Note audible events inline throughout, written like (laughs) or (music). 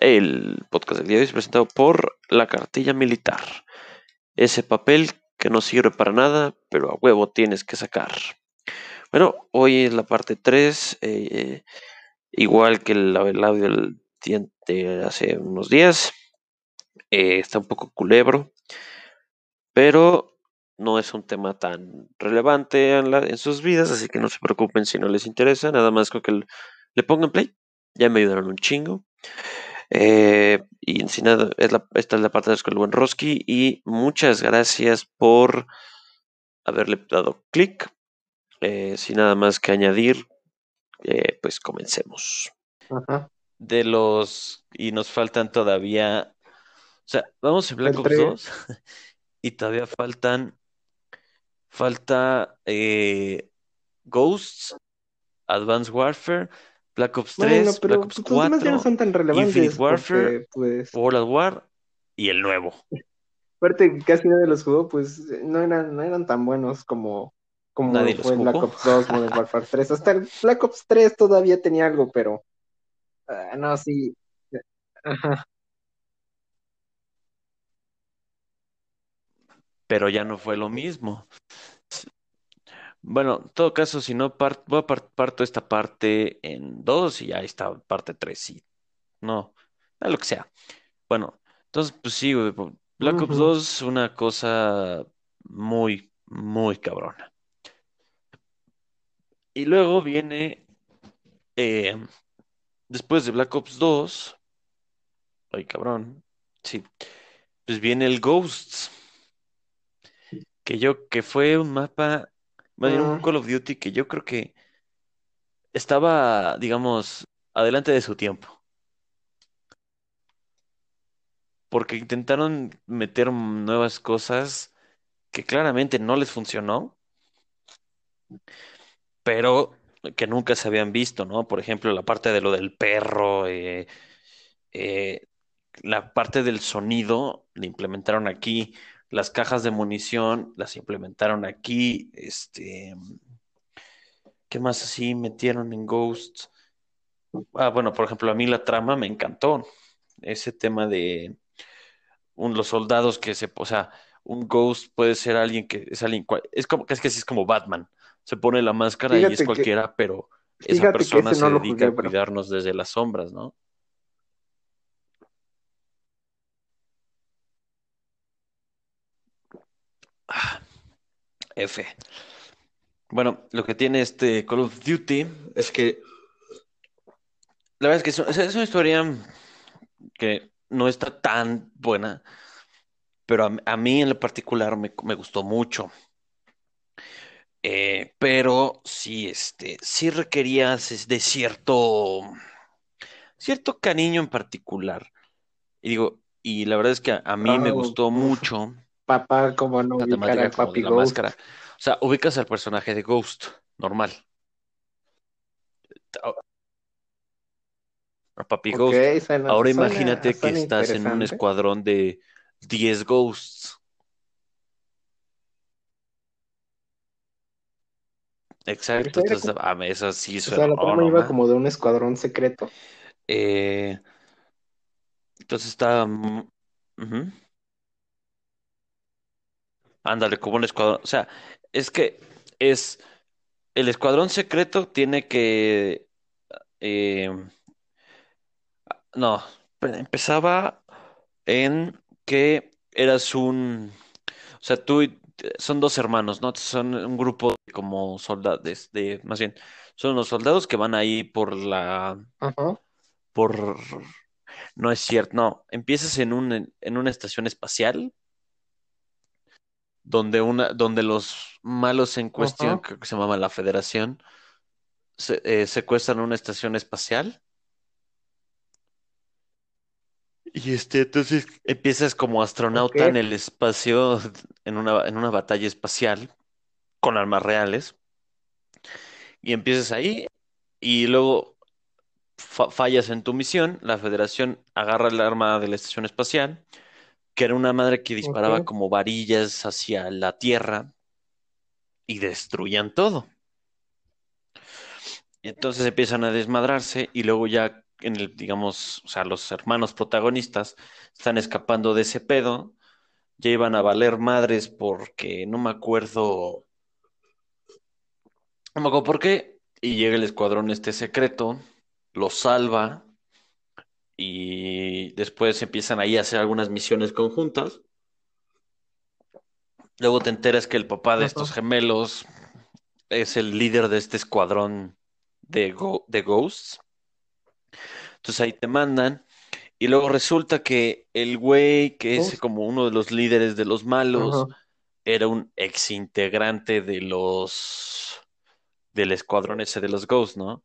El podcast del día de hoy es presentado por la cartilla militar. Ese papel que no sirve para nada, pero a huevo tienes que sacar. Bueno, hoy es la parte 3, eh, igual que el, audio de hace unos días. Eh, está un poco culebro, pero no es un tema tan relevante en, sus vidas, así que no se preocupen si no les interesa. Nada más con que le pongan play. Ya me ayudaron un chingo. Eh, y sin nada, esta es la parte de buen Roski. Y muchas gracias por haberle dado clic. Eh, sin nada más que añadir, eh, pues comencemos. De los. Y nos faltan todavía. O sea, vamos en Black Ops 2. (laughs) y todavía faltan. Falta Ghosts, Advanced Warfare, Black Ops 3, Black Ops 4, ya no son tan relevantes Infinite Warfare, pues... World of War y el nuevo. Aparte, casi nadie los jugó, pues no eran, no eran tan buenos como, como fue Black Ops 2, Modern Warfare (laughs) 3. Hasta el Black Ops 3 todavía tenía algo, pero uh, no, sí. Ajá. Pero ya no fue lo mismo. Bueno, en todo caso, si no, voy a parto esta parte en dos y ahí está parte tres, sí. No, a lo que sea. Bueno, entonces, pues sí, Black Ops 2 una cosa muy, muy cabrona. Y luego viene, eh, después de Black Ops 2, ay cabrón, sí, pues viene el Ghosts, que yo, que fue un mapa más un ah. Call of Duty que yo creo que estaba, digamos, adelante de su tiempo. Porque intentaron meter nuevas cosas que claramente no les funcionó, pero que nunca se habían visto, ¿no? Por ejemplo, la parte de lo del perro, eh, eh, la parte del sonido la implementaron aquí. Las cajas de munición las implementaron aquí. Este, ¿qué más así metieron en Ghost? Ah, bueno, por ejemplo, a mí la trama me encantó. Ese tema de los soldados que se, o sea, un Ghost puede ser alguien que es alguien, es como que es que es como Batman. Se pone la máscara y es cualquiera, pero esa persona se dedica a cuidarnos desde las sombras, ¿no? F. Bueno, lo que tiene este Call of Duty es que la verdad es que es, una historia que no está tan buena, pero a, mí en lo particular me, gustó mucho. Eh, pero sí, este, sí requería de cierto, cierto cariño en particular. Y digo, y la verdad es que a, mí me gustó mucho papá como no ubicar al papi Ghost. Máscara. O sea, ubicas al personaje de Ghost, normal. A papi Ghost. Ahora imagínate que estás en un escuadrón de 10 Ghosts. Exacto, entonces, a mí eso sí suena. O sea, la trama iba como de un escuadrón secreto. Eh, entonces está. Ándale, como un escuadrón. O sea, es que es. El escuadrón secreto tiene que. Eh, no, empezaba en que eras un. O sea, tú. Son dos hermanos, ¿no? Son un grupo de como soldados, de, más bien, son los soldados que van ahí por la, Ajá. por, no es cierto, no, empiezas en un, en una estación espacial donde, una, donde los malos en cuestión, que se llama la Federación, eh, secuestran una estación espacial. Y este, entonces empiezas como astronauta en el espacio, en una, en una batalla espacial, con armas reales. Y empiezas ahí, y luego fallas en tu misión, la Federación agarra el arma de la estación espacial que era una madre que disparaba como varillas hacia la tierra y destruían todo. Y entonces empiezan a desmadrarse y luego ya en el, digamos, o sea, los hermanos protagonistas están escapando de ese pedo, ya iban a valer madres porque no me acuerdo, no me acuerdo por qué, y llega el escuadrón este secreto, lo salva y después empiezan ahí a hacer algunas misiones conjuntas. Luego te enteras que el papá de estos gemelos es el líder de este escuadrón de, de Ghosts. Entonces ahí te mandan. Y luego resulta que el güey, que es como uno de los líderes de los malos, era un ex integrante de los del escuadrón ese de los Ghosts, ¿no?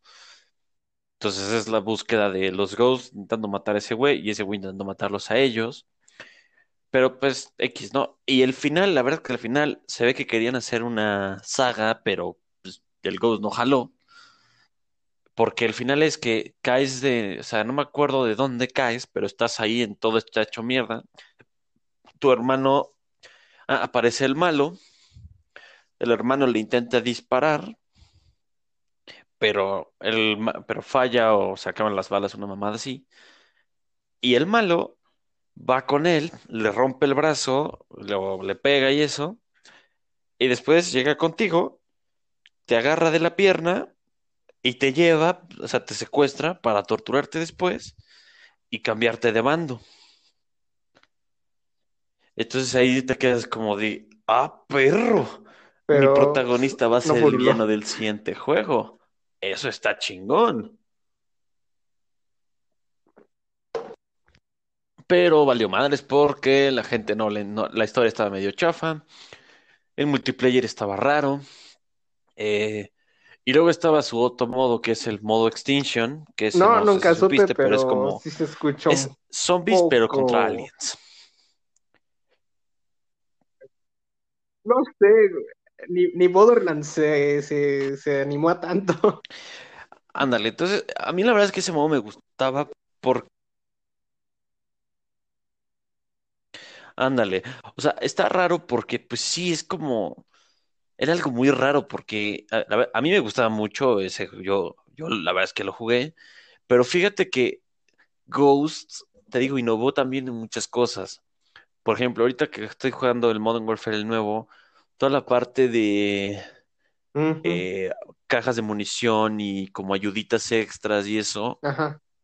Entonces es la búsqueda de los Ghosts intentando matar a ese güey y ese güey intentando matarlos a ellos. Pero pues X, ¿no? Y el final, la verdad que al final se ve que querían hacer una saga, pero pues, el Ghost no jaló. Porque el final es que caes de, o sea, no me acuerdo de dónde caes, pero estás ahí en todo está hecho mierda. Tu hermano, ah, aparece el malo, el hermano le intenta disparar, pero, el, pero falla o se acaban las balas, una mamada así. Y el malo va con él, le rompe el brazo, le pega y eso, y después llega contigo, te agarra de la pierna y te lleva, o sea, te secuestra para torturarte después y cambiarte de bando. Entonces ahí te quedas como de, ah, perro, mi protagonista va a ser el villano del siguiente juego. Eso está chingón. Pero valió madres porque la gente no le. la historia estaba medio chafa. El multiplayer estaba raro. Eh, y luego estaba su otro modo, que es el modo Extinction, que es no, nunca supiste, pero, es como sí se escuchó es zombies pero contra aliens. No sé, ni, ni Borderlands se, se, se animó a tanto. Ándale, entonces a mí la verdad es que ese modo me gustaba porque Ándale, o sea, está raro porque pues sí, es como, era algo muy raro porque a, mí me gustaba mucho ese, yo, yo la verdad es que lo jugué, pero fíjate que Ghost, te digo, innovó también en muchas cosas. Por ejemplo, ahorita que estoy jugando el Modern Warfare el nuevo, toda la parte de eh, cajas de munición y como ayuditas extras y eso,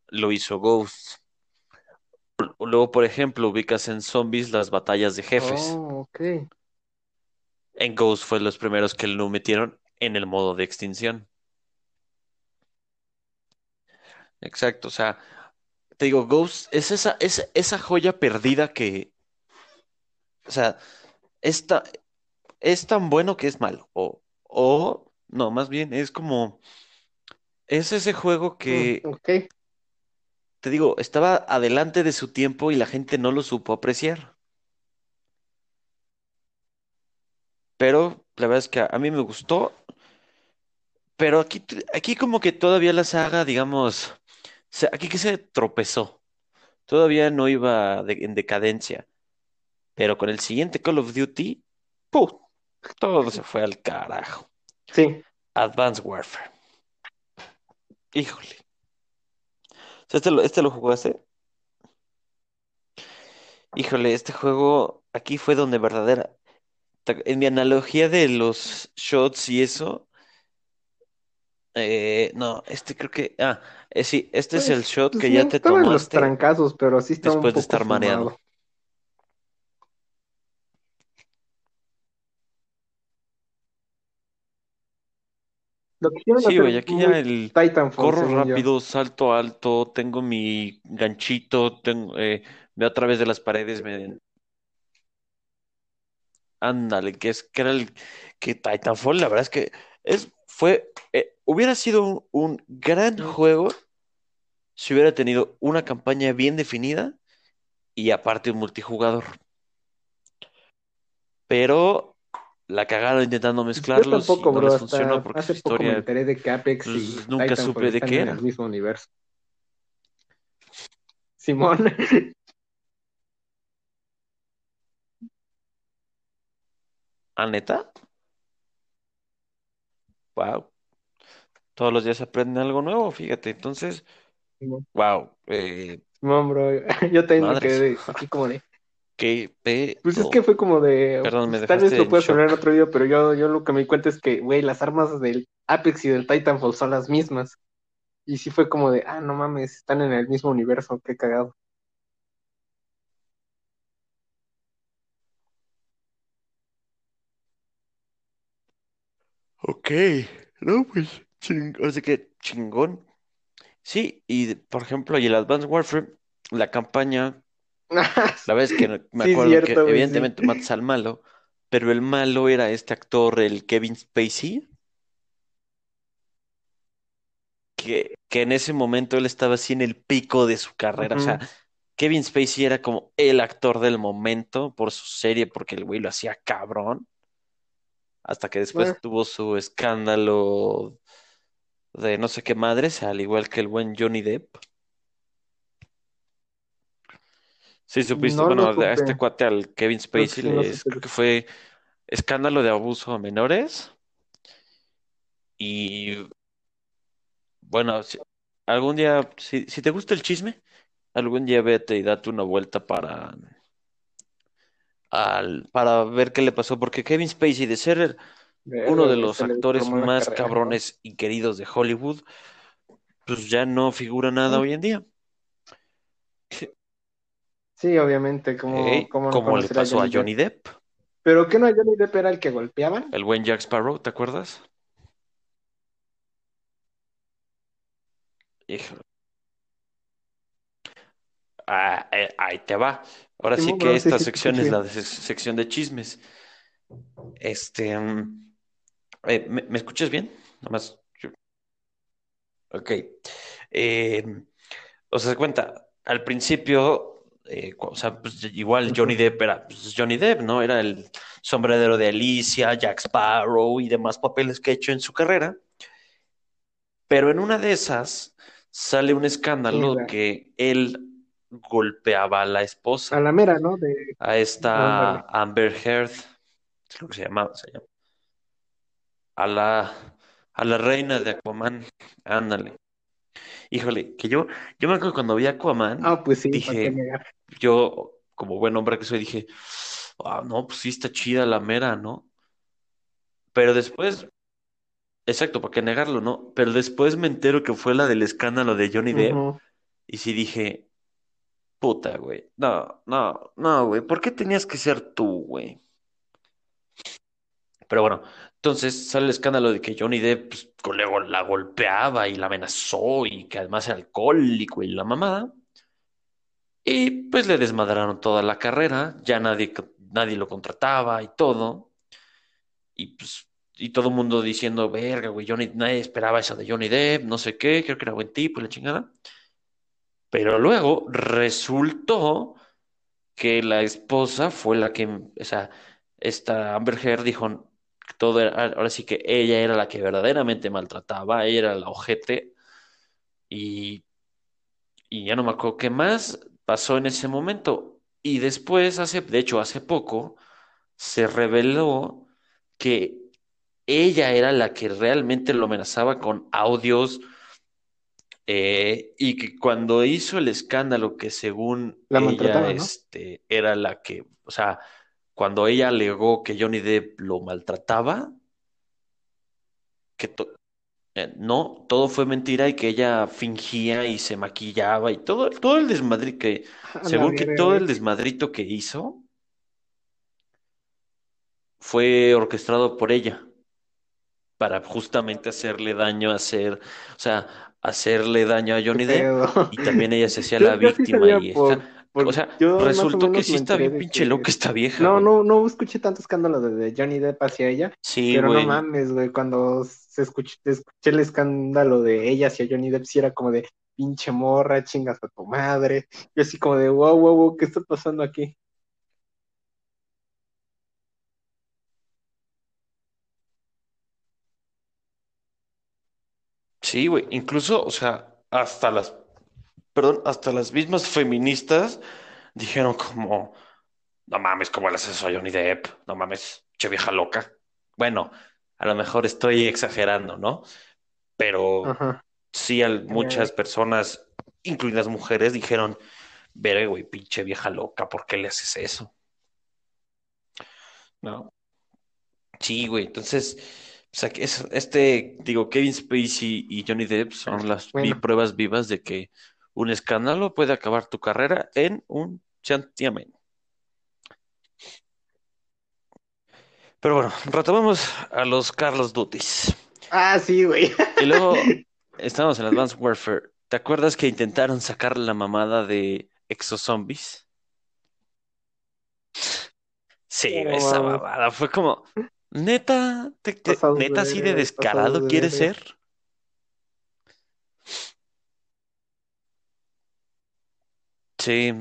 lo hizo Ghost. Luego, por ejemplo, ubicas en Zombies las batallas de jefes. Oh, ok. En Ghost fue los primeros que lo metieron en el modo de extinción. Exacto, o sea, te digo, Ghost es esa, es esa joya perdida que, o sea, esta, es tan bueno que es malo. O, o no, más bien es como, es ese juego que, mm, te digo, estaba adelante de su tiempo y la gente no lo supo apreciar. Pero la verdad es que a, mí me gustó. Pero aquí, aquí como que todavía la saga, digamos, aquí que se tropezó. Todavía no iba en decadencia. Pero con el siguiente Call of Duty, ¡pum! Todo se fue al carajo. Sí. Advanced Warfare. Híjole. ¿Este lo, este lo jugaste? Híjole, este juego aquí fue donde verdadera. En mi analogía de los shots y eso. Eh, no, este creo que. Ah, eh, sí, este es el pues, shot que ya te tomaste. los trancazos, pero sí Después de estar mareado. Sí, güey, aquí ya el corro rápido, salto alto, tengo mi ganchito, tengo, eh, veo a través de las paredes, me... Ándale, que es que era el que Titanfall, la verdad es que es, fue, eh, hubiera sido un, gran juego si hubiera tenido una campaña bien definida y aparte un multijugador. Pero la cagaron intentando mezclarlos Yo tampoco, y no bro, les funcionó porque hace su historia poco me enteré de que Apex pues, y nunca supe de qué era. En el mismo universo. (laughs) Simón. ¿Ah, neta? Wow. Todos los días aprenden algo nuevo, fíjate. Entonces, Wow. Eh, no, bro, (laughs) yo también me quedé así como de. ¿Qué Pues es que fue como de. Perdón, me Tal vez lo puedas hablar en otro video, pero yo, yo lo que me di cuenta es que, güey, las armas del Apex y del Titanfall son las mismas. Y sí fue como de, ah, no mames, están en el mismo universo, qué cagado. Ok, no, pues, chingón, o que chingón. Sí, y por ejemplo, y el Advanced Warfare, la campaña, (laughs) la vez que me acuerdo que evidentemente matas al malo, pero el malo era este actor, el Kevin Spacey, que, que en ese momento él estaba así en el pico de su carrera, o sea, Kevin Spacey era como el actor del momento por su serie, porque el güey lo hacía cabrón. Hasta que después tuvo su escándalo de no sé qué madres, al igual que el buen Johnny Depp. Sí, supiste, bueno, a este cuate, al Kevin Spacey, creo que fue escándalo de abuso a menores. Y bueno, algún día, si, si te gusta el chisme, algún día vete y date una vuelta para al, para ver qué le pasó, porque Kevin Spacey, de ser uno de los actores más cabrones y queridos de Hollywood, pues ya no figura nada hoy en día. Sí, obviamente, como, como le pasó a Johnny, Depp. ¿Pero qué no a Johnny Depp era el que golpeaban? El buen Jack Sparrow, ¿te acuerdas? Híjole. Ah, eh, ahí te va. Ahora sí, que esta sección es la sección de chismes. Este, mm, eh, ¿me, escuchas bien? Nada más. Ok. Eh, o sea, se cuenta, al principio, o sea, pues, igual Johnny Depp era pues, Johnny Depp, ¿no? Era el sombrero de Alicia, Jack Sparrow y demás papeles que ha hecho en su carrera. Pero en una de esas sale un escándalo que él golpeaba a la esposa. A la mera, ¿no? A esta Amber Heard, es lo que se llama, se llama. A la, a la reina de Aquaman, ándale. Híjole, que yo, yo me acuerdo cuando vi Aquaman, ah, pues sí, dije, yo, como buen hombre que soy, dije, ah, no, pues sí está chida la mera, ¿no? Pero después, exacto, ¿para qué negarlo, no? Pero después me entero que fue la del escándalo de Johnny Depp, y sí dije, Puta, güey. No, no, no, güey. ¿Por qué tenías que ser tú, güey? Pero bueno, entonces sale el escándalo de que Johnny Depp pues, luego la golpeaba y la amenazó y que además era alcohólico y la mamada. Y pues le desmadraron toda la carrera, ya nadie, nadie lo contrataba y todo. Y pues, y todo el mundo diciendo, verga, güey, Johnny, nadie esperaba eso de Johnny Depp, no sé qué, creo que era buen tipo y la chingada. Pero luego resultó que la esposa fue la que, o sea, esta Amber Heard dijo todo ahora sí que ella era la que verdaderamente maltrataba, ella era la ojete y, y ya no me acuerdo qué más pasó en ese momento. Y después, hace, de hecho, hace poco, se reveló que ella era la que realmente lo amenazaba con audios eh, y que cuando hizo el escándalo que según ella este, era la que, o sea, cuando ella alegó que Johnny Depp lo maltrataba, que eh, no, todo fue mentira y que ella fingía y se maquillaba y todo, todo el desmadrito que, (laughs) según que todo el desmadrito que hizo fue orquestado por ella para justamente hacerle daño, hacer, o sea, hacerle daño a Johnny Depp y también ella se (laughs) hacía la víctima y o sea, resultó que sí está bien pinche loca esta vieja. No, no, no escuché tanto escándalo de, Johnny Depp hacia ella. Sí, pero no mames, güey, cuando se escuché, escuché el escándalo de ella hacia Johnny Depp, sí era como de pinche morra, chingas a tu madre. Yo así como de wow, wow, wow, ¿qué está pasando aquí? Sí, güey, incluso, o sea, hasta las, perdón, hasta las mismas feministas dijeron como, no mames, ¿cómo le haces eso a Johnny Depp? No mames, che vieja loca. Bueno, a lo mejor estoy exagerando, ¿no? Pero sí, muchas personas incluidas mujeres, dijeron, veré, güey, pinche vieja loca, ¿por qué le haces eso? ¿No? Sí, güey, entonces, o sea, este, digo, Kevin Spacey y Johnny Depp son las pruebas vivas de que un escándalo puede acabar tu carrera en un santiamén. Pero bueno, retomamos a los Carlos Dutis. Ah, sí, güey. Y luego (laughs) estamos en Advanced Warfare. ¿Te acuerdas que intentaron sacar la mamada de exozombies? Sí, esa mamada fue como, neta, neta así de descarado quiere ser. Sí,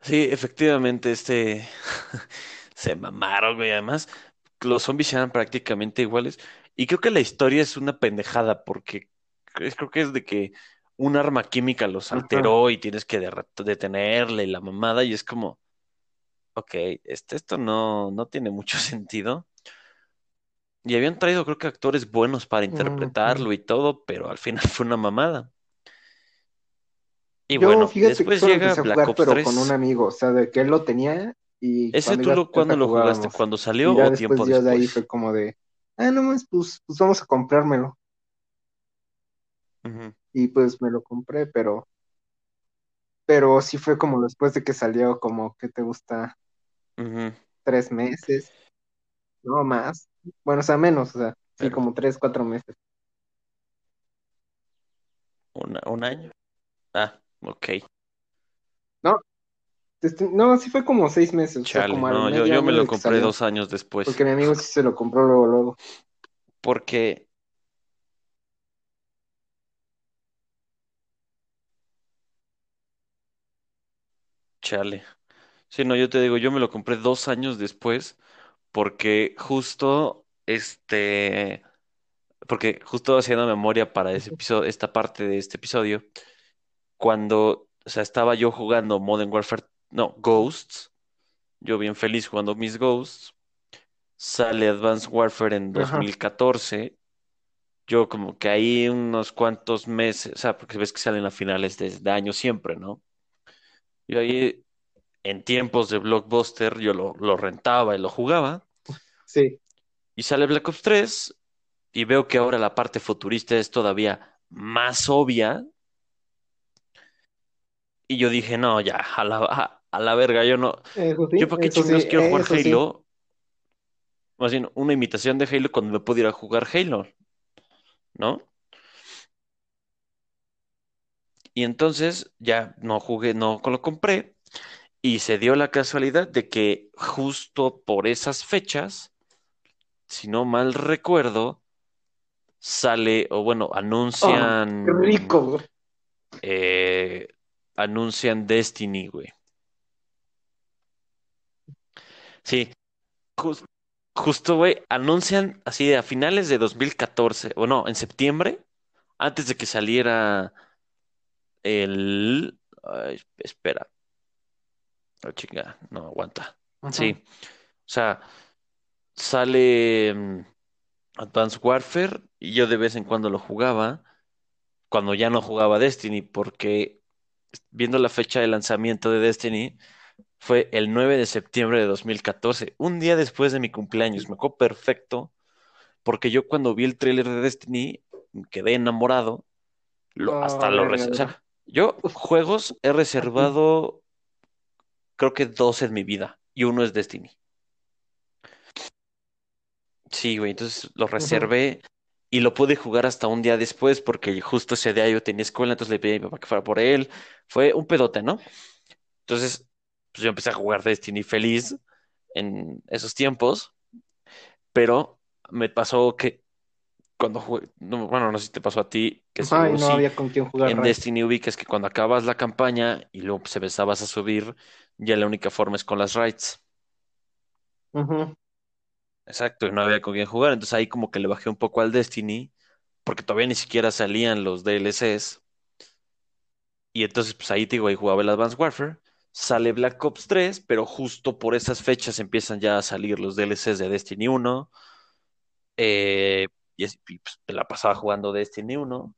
sí, efectivamente, este (laughs) se mamaron, güey. Además, los zombies eran prácticamente iguales. Y creo que la historia es una pendejada, porque creo que es de que un arma química los alteró y tienes que detenerle la mamada, y es como, ok, este, esto no, no tiene mucho (laughs) sentido. Y habían traído, creo que actores buenos para interpretarlo y todo, pero al final (laughs) fue una mamada. Y bueno, después llega Black Ops pero con un amigo, o sea, de que él lo tenía y ¿Ese tú lo, cuando lo jugaste? ¿Cuando salió o tiempo después? de ahí fue como de, ah, no más, pues, pues vamos a comprármelo. Y pues me lo compré, pero pero sí fue como después de que salió, como que te gusta tres meses, no más, bueno, o sea, menos, o sea, sí, como tres, cuatro meses. ¿Un año? Ah, ok. No, este, no, sí fue como seis meses. no, yo, me lo compré dos años después. Porque mi amigo sí se lo compró luego, luego. Porque Chale. Sí, no, yo te digo, yo me lo compré dos años después porque justo, este, porque justo haciendo memoria para ese episodio, esta parte de este episodio, cuando, o sea, estaba yo jugando Modern Warfare, no, Ghosts, yo bien feliz jugando mis Ghosts, sale Advanced Warfare en 2014, yo como que ahí unos cuantos meses, o sea, porque ves que salen a finales de, de año siempre, ¿no? Yo ahí, en tiempos de Blockbuster, yo lo, lo rentaba y lo jugaba. Sí. Y sale Black Ops 3 y veo que ahora la parte futurista es todavía más obvia. Y yo dije, no, ya, a la, a, la verga, yo no. yo para qué chingados quiero jugar Halo. Más bien, una imitación de Halo cuando me pudiera jugar Halo. ¿No? Y entonces ya no jugué, no lo compré. Y se dio la casualidad de que justo por esas fechas, si no mal recuerdo, sale, o bueno, anuncian. Oh, rico, eh, anuncian Destiny, güey. Sí, justo, güey, anuncian así a finales de 2014, o no, en septiembre, antes de que saliera el... espera. Oh, chinga, no aguanta. Sí. O sea, sale mm, Advanced Warfare y yo de vez en cuando lo jugaba, cuando ya no jugaba Destiny, porque viendo la fecha de lanzamiento de Destiny, fue el 9 de septiembre de 2014, un día después de mi cumpleaños. Me acuerdo perfecto, porque yo cuando vi el tráiler de Destiny quedé enamorado, lo, hasta lo... O yo juegos he reservado creo que dos en mi vida y uno es Destiny. Sí, güey, entonces lo reservé y lo pude jugar hasta un día después porque justo ese día yo tenía escuela, entonces le pedí a mi papá que fuera por él. Fue un pedote, ¿no? Entonces, pues yo empecé a jugar Destiny feliz en esos tiempos, pero me pasó que cuando jugué, bueno, no sé si te pasó a ti, que no había con quién jugar. En Destiny ubicas que cuando acabas la campaña y luego se empezabas a subir, ya la única forma es con las raids. Exacto, y no había con quién jugar. Entonces ahí como que le bajé un poco al Destiny, porque todavía ni siquiera salían los DLCs. Y entonces, pues ahí te digo, ahí jugaba el Advanced Warfare. Sale Black Ops 3, pero justo por esas fechas empiezan ya a salir los DLCs de Destiny 1. Eh, y, pues, la pasaba jugando Destiny 1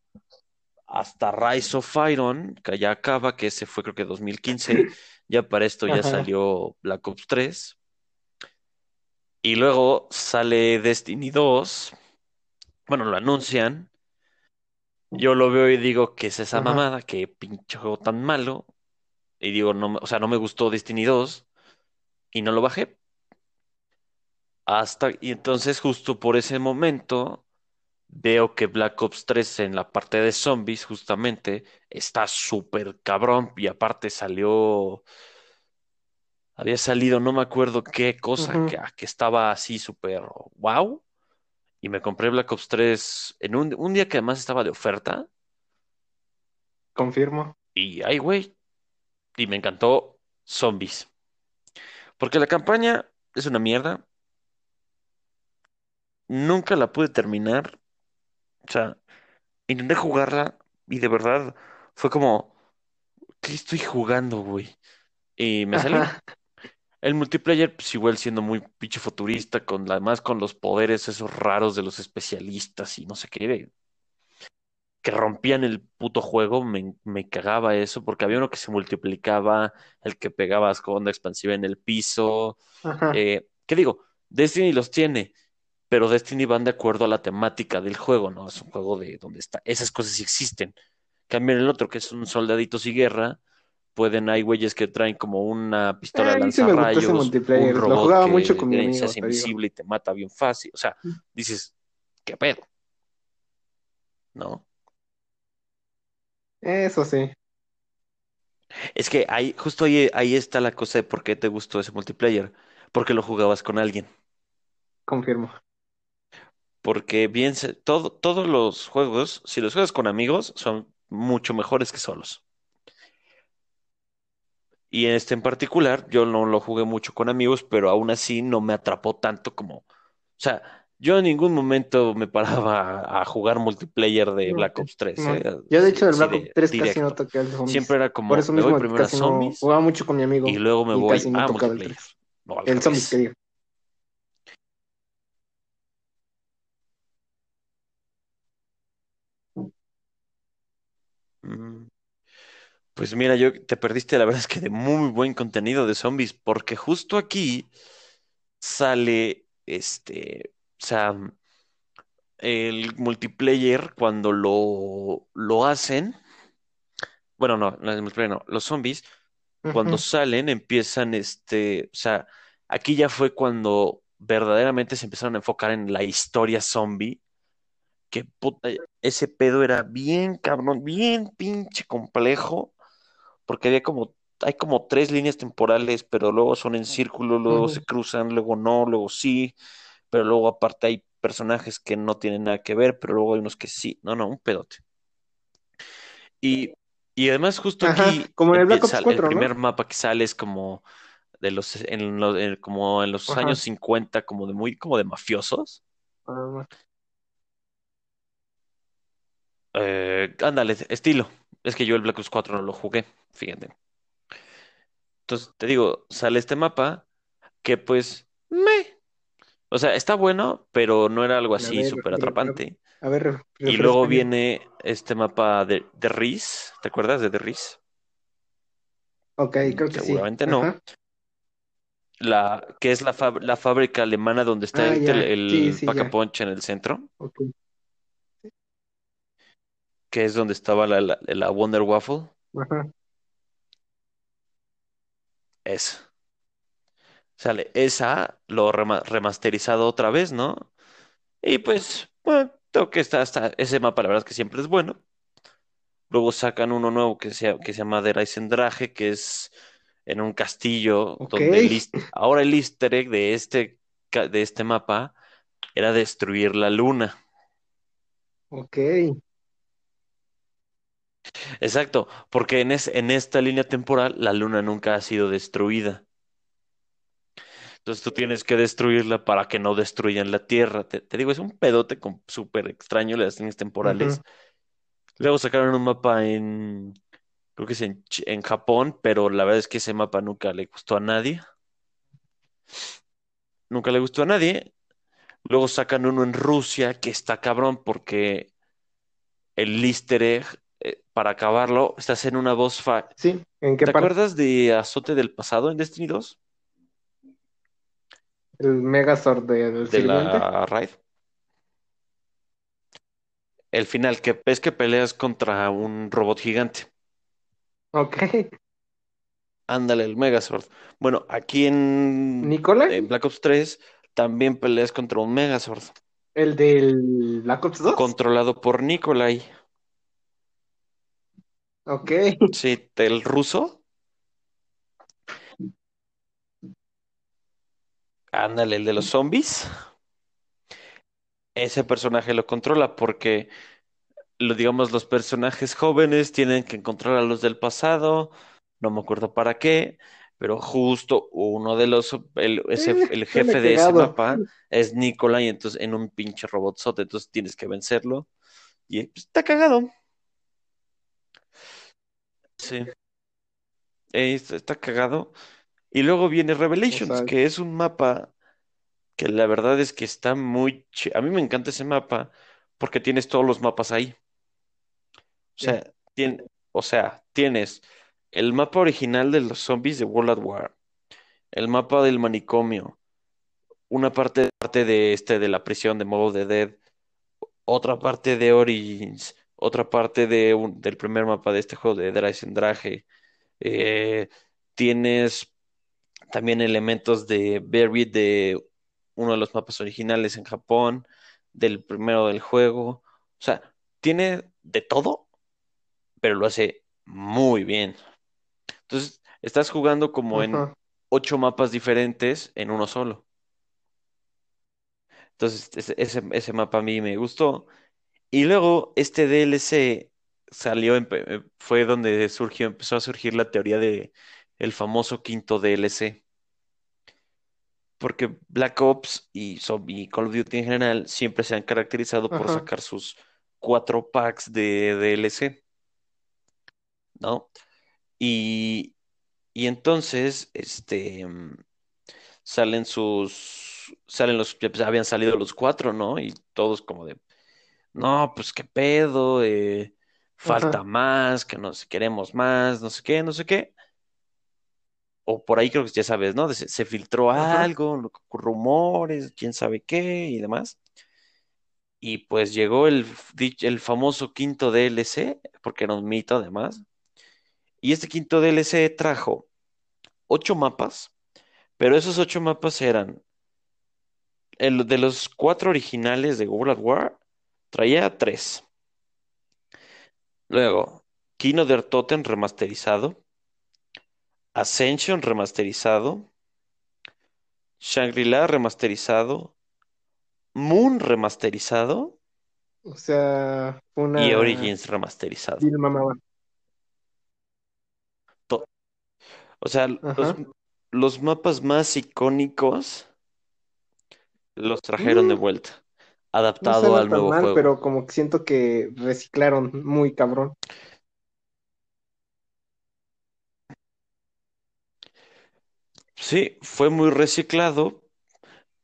hasta Rise of Iron, que ya acaba, que ese fue creo que 2015. Ya para esto ya salió Black Ops 3. Y luego sale Destiny 2. Bueno, lo anuncian. Yo lo veo y digo, ¿qué es esa mamada? ¿Qué pinche juego tan malo? Y digo, no, o sea, no me gustó Destiny 2 y no lo bajé. Hasta, y entonces justo por ese momento veo que Black Ops 3 en la parte de zombies justamente está súper cabrón y aparte salió, había salido, no me acuerdo qué cosa, que, que, estaba así súper wow. Y me compré Black Ops 3 en un, un día que además estaba de oferta. Confirmo. Y ay, güey. Y me encantó Zombies. Porque la campaña es una mierda. Nunca la pude terminar. O sea, intenté jugarla y de verdad fue como, ¿qué estoy jugando, güey? Y me salió. El multiplayer, pues igual siendo muy pinche futurista, con además con los poderes esos raros de los especialistas y no sé qué, que rompían el puto juego, me, me, cagaba eso, porque había uno que se multiplicaba, el que pegabas con onda expansiva en el piso. Eh, ¿Qué digo? Destiny los tiene, pero Destiny van de acuerdo a la temática del juego, ¿no? Es un juego de donde está, esas cosas sí existen. Cambia el otro, que es un soldaditos y guerra, pueden, hay güeyes que traen como una pistola de lanzarrayos, un robot Lo jugaba mucho con mi amigo, invisible y te mata bien fácil. O sea, dices, ¿qué pedo? ¿No? Eso sí. Es que ahí, justo ahí, ahí está la cosa de por qué te gustó ese multiplayer. Porque lo jugabas con alguien. Confirmo. Porque bien, todo, todos los juegos, si los juegas con amigos, son mucho mejores que solos. Y en este en particular, yo no lo jugué mucho con amigos, pero aún así no me atrapó tanto como. O sea, yo en ningún momento me paraba a jugar multiplayer de Black Ops 3. ¿eh? Yo, de hecho, el Black Ops 3 casi no toqué al zombies. Siempre era como. Por eso mismo, me voy primero a zombies. jugaba mucho con mi amigo. Y luego me voy a multiplayer. El, el zombies que digo. Mm. Pues mira, yo te perdiste, la verdad es que de muy buen contenido de zombies, porque justo aquí sale este, o sea, el multiplayer cuando lo, lo hacen, bueno, no, no es multiplayer, no, los zombies, cuando salen empiezan, este, o sea, aquí ya fue cuando verdaderamente se empezaron a enfocar en la historia zombie que puta, ese pedo era bien cabrón, bien pinche complejo, porque había como, hay como tres líneas temporales, pero luego son en círculo, luego se cruzan, luego no, luego sí, pero luego aparte hay personajes que no tienen nada que ver, pero luego hay unos que sí, no, no, un pedote. Y, y además justo aquí como en el, el primer mapa que sale es como de los en, como en los años 50 como de muy como de mafiosos. Ah, eh, ándale, estilo. Es que yo el Black Ops 4 no lo jugué, fíjate. Entonces, te digo, sale este mapa que pues, me. O sea, está bueno, pero no era algo así súper atrapante. A ver, y luego viene este mapa de, de Riz, ¿te acuerdas de The Riz? Ok, creo que Seguramente no. La, que es la, la fábrica alemana donde está ah, el, el en el centro. Okay que es donde estaba la, la, Wonder Waffle. Ajá. Esa. Sale esa, lo remasterizado otra vez, ¿no? Y pues, bueno, tengo que estar hasta ese mapa, la verdad es que siempre es bueno. Luego sacan uno nuevo que se, que se llama The Reisendrache, que es en un castillo donde el, ahora el easter egg de este, de este mapa era destruir la luna. Ok. Exacto, porque en, en esta línea temporal la luna nunca ha sido destruida. Entonces tú tienes que destruirla para que no destruyan la Tierra. Te, digo, es un pedote súper extraño las líneas temporales. Luego sacaron un mapa en, creo que es en, en, Japón, pero la verdad es que ese mapa nunca le gustó a nadie. Nunca le gustó a nadie. Luego sacan uno en Rusia que está cabrón porque el easter egg eh, para acabarlo, estás en una boss fight. Sí, ¿en qué ¿Te acuerdas de Azote del pasado en Destiny 2? El Megazord del de la raid. El final, que es que peleas contra un robot gigante. Ok. Ándale, el Megazord. Bueno, aquí en, en Black Ops 3 también peleas contra un Megazord. ¿El del Black Ops 2? Controlado por Nikolai. Ok. Sí, del ruso. Ándale, el de los zombies. Ese personaje lo controla porque, lo, digamos, los personajes jóvenes tienen que encontrar a los del pasado. No me acuerdo para qué, pero justo uno de los, el, el jefe de ese mapa es Nikolai, entonces en un pinche robotzote, entonces tienes que vencerlo. Y pues, está cagado. Sí. está cagado. Y luego viene Revelations, que es un mapa que la verdad es que está muy... A mí me encanta ese mapa porque tienes todos los mapas ahí. O sea, o sea, tienes el mapa original de los zombies de World at War, el mapa del manicomio, una parte, parte de este de la prisión de Modo de Dead, otra parte de Origins, otra parte de un, del primer mapa de este juego de Dreisendrage. Eh, tienes también elementos de Buried de uno de los mapas originales en Japón, del primero del juego. O sea, tiene de todo, pero lo hace muy bien. Entonces, estás jugando como en ocho mapas diferentes en uno solo. Entonces, ese, ese, mapa a mí me gustó. Y luego, este DLC salió, eh, fue donde surgió, empezó a surgir la teoría de el famoso quinto DLC porque Black Ops y, Call of Duty en general siempre se han caracterizado por sacar sus cuatro packs de DLC, ¿no? Y, y entonces, este, salen sus, salen los, pues, habían salido los cuatro, ¿no? Y todos como de, no, pues qué pedo, eh, falta más, que nos queremos más, no sé qué, no sé qué o por ahí creo que ya sabes, ¿no? Se, filtró algo, rumores, quién sabe qué y demás. Y pues llegó el, el famoso quinto DLC, porque era un mito además. Y este quinto DLC trajo ocho mapas, pero esos ocho mapas eran el de los cuatro originales de World War, traía tres. Luego, Kino der Totem remasterizado. Ascension remasterizado, Shangri-La remasterizado, Moon remasterizado. O sea, una. Y Origins remasterizado. O sea, los, mapas más icónicos los trajeron de mm. vuelta, adaptado al nuevo juego. Pero como que siento que reciclaron muy cabrón. Sí, fue muy reciclado,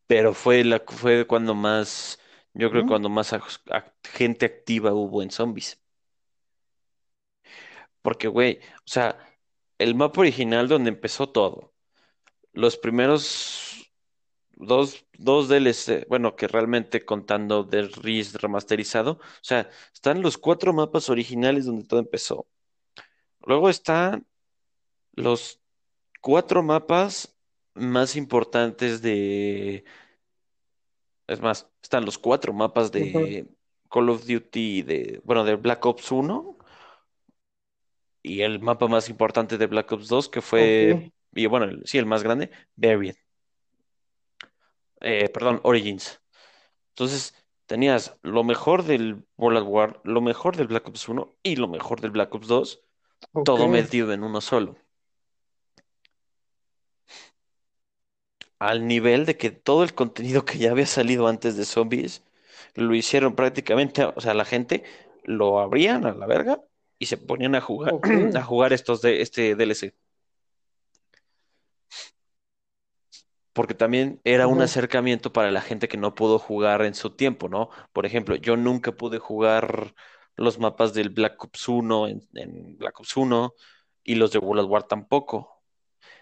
pero fue la fue cuando más, yo creo que cuando más gente activa hubo en zombies. Porque, güey, o sea, el mapa original donde empezó todo, los primeros dos, dos DLC, bueno, que realmente contando del RIS remasterizado, o sea, están los cuatro mapas originales donde todo empezó. Luego están los cuatro mapas más importantes de... Es más, están los cuatro mapas de Call of Duty, de, bueno, de Black Ops 1 y el mapa más importante de Black Ops 2, que fue, y bueno, sí, el más grande, Variant. Eh, perdón, Origins. Entonces, tenías lo mejor del World War, lo mejor del Black Ops 1 y lo mejor del Black Ops 2, todo metido en uno solo. al nivel de que todo el contenido que ya había salido antes de Zombies lo hicieron prácticamente, o sea, la gente lo abrían a la verga y se ponían a jugar (clears throat) a jugar estos de este DLC. Porque también era un acercamiento para la gente que no pudo jugar en su tiempo, ¿no? Por ejemplo, yo nunca pude jugar los mapas del Black Ops 1 en, Black Ops 1 y los de World War tampoco.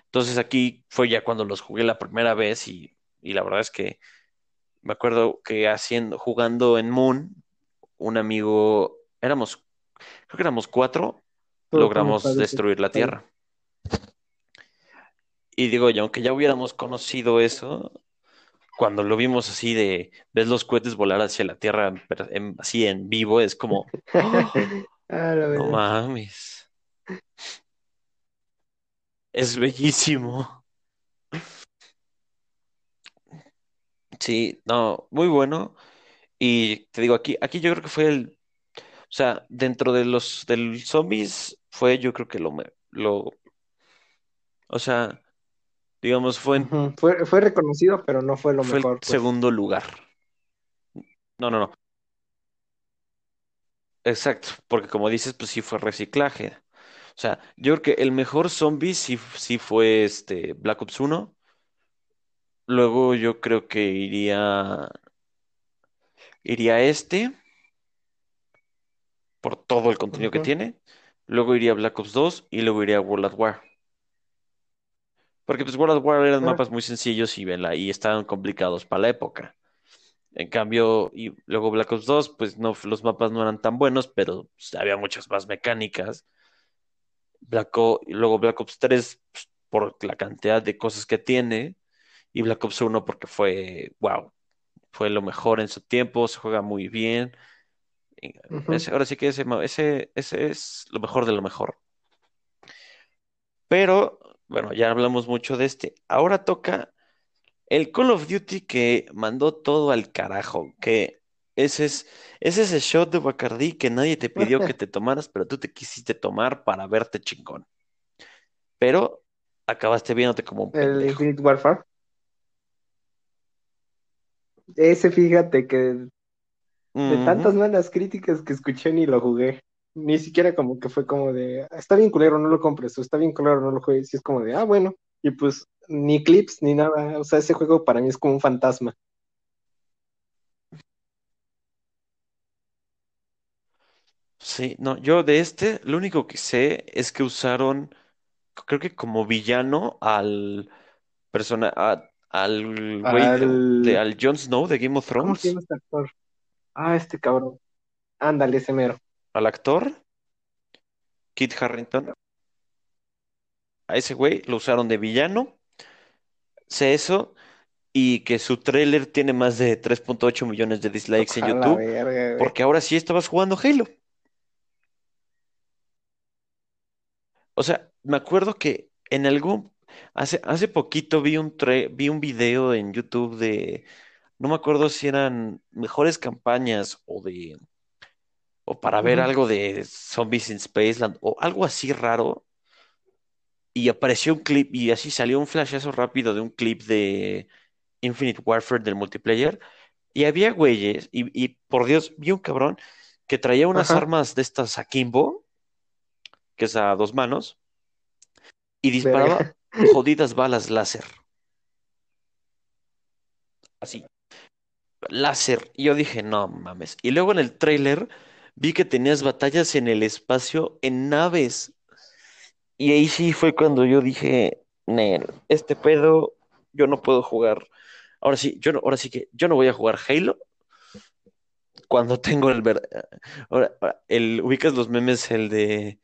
Entonces aquí fue ya cuando los jugué la primera vez y, y la verdad es que me acuerdo que haciendo, jugando en Moon, un amigo, éramos, creo que éramos cuatro, logramos destruir la Tierra. Y digo, y aunque ya hubiéramos conocido eso, cuando lo vimos así de, ves los cohetes volar hacia la Tierra así en vivo, es como, (laughs) ah, no mames. Es bellísimo. Sí, no, muy bueno. Y te digo, aquí, aquí yo creo que fue el, o sea, dentro de los del zombies fue yo creo que lo, lo, o sea, digamos, fue, fue, fue reconocido, pero no fue lo mejor. El pues. segundo lugar. No, no, no. Exacto, porque como dices, pues sí fue reciclaje. O sea, yo creo que el mejor zombie sí, sí fue este Black Ops 1. Luego yo creo que iría. Iría este. Por todo el contenido que tiene. Luego iría Black Ops 2 y luego iría World at War. Porque pues World of War eran mapas muy sencillos y, y estaban complicados para la época. En cambio, y luego Black Ops 2, pues no, los mapas no eran tan buenos, pero pues, había muchas más mecánicas. Black y luego Black Ops 3, pues, por la cantidad de cosas que tiene, y Black Ops 1 porque fue, wow, fue lo mejor en su tiempo, se juega muy bien. ahora sí que ese, ese, ese es lo mejor de lo mejor. Pero bueno, ya hablamos mucho de este. Ahora toca el Call of Duty que mandó todo al carajo, que ese es, ese shot de Bacardi que nadie te pidió que (laughs) te tomaras, pero tú te quisiste tomar para verte chingón. Pero acabaste viéndote como un El Infinite Warfare. Ese, fíjate que de tantas malas críticas que escuché ni lo jugué ni siquiera como que fue como de, está bien culero, no lo compres, o está bien culero, no lo juegues, y es como de, ah, bueno, y pues ni clips ni nada, o sea, ese juego para mí es como un fantasma. Sí, no, yo de este, lo único que sé es que usaron, creo que como villano al persona, al güey de, al Jon Snow de Game of Thrones. ¿Cómo se llama este actor? Ah, este cabrón. Ándale, ese mero al actor, Kit Harrington. A ese güey lo usaron de villano. Sé eso. Y que su trailer tiene más de 3.8 millones de dislikes en YouTube. porque ahora sí estabas jugando Halo. O sea, me acuerdo que en algún. Hace, hace poquito vi un, vi un video en YouTube de. No me acuerdo si eran mejores campañas o de o para ver algo de Zombies in Spaceland o algo así raro. Y apareció un clip y así salió un flashazo rápido de un clip de Infinite Warfare del multiplayer. Y había güeyes, y, por Dios, vi un cabrón que traía unas armas de estas Akimbo, que es a dos manos, y disparaba (laughs) jodidas balas láser. Así. Láser. Y yo dije, no mames. Y luego en el trailer vi que tenías batallas en el espacio en naves. Y ahí sí fue cuando yo dije, Nel, este pedo, yo no puedo jugar. Ahora sí, yo no, ahora sí que yo no voy a jugar Halo cuando (laughs) tengo el ver... Ahora, el ubicas los memes, el de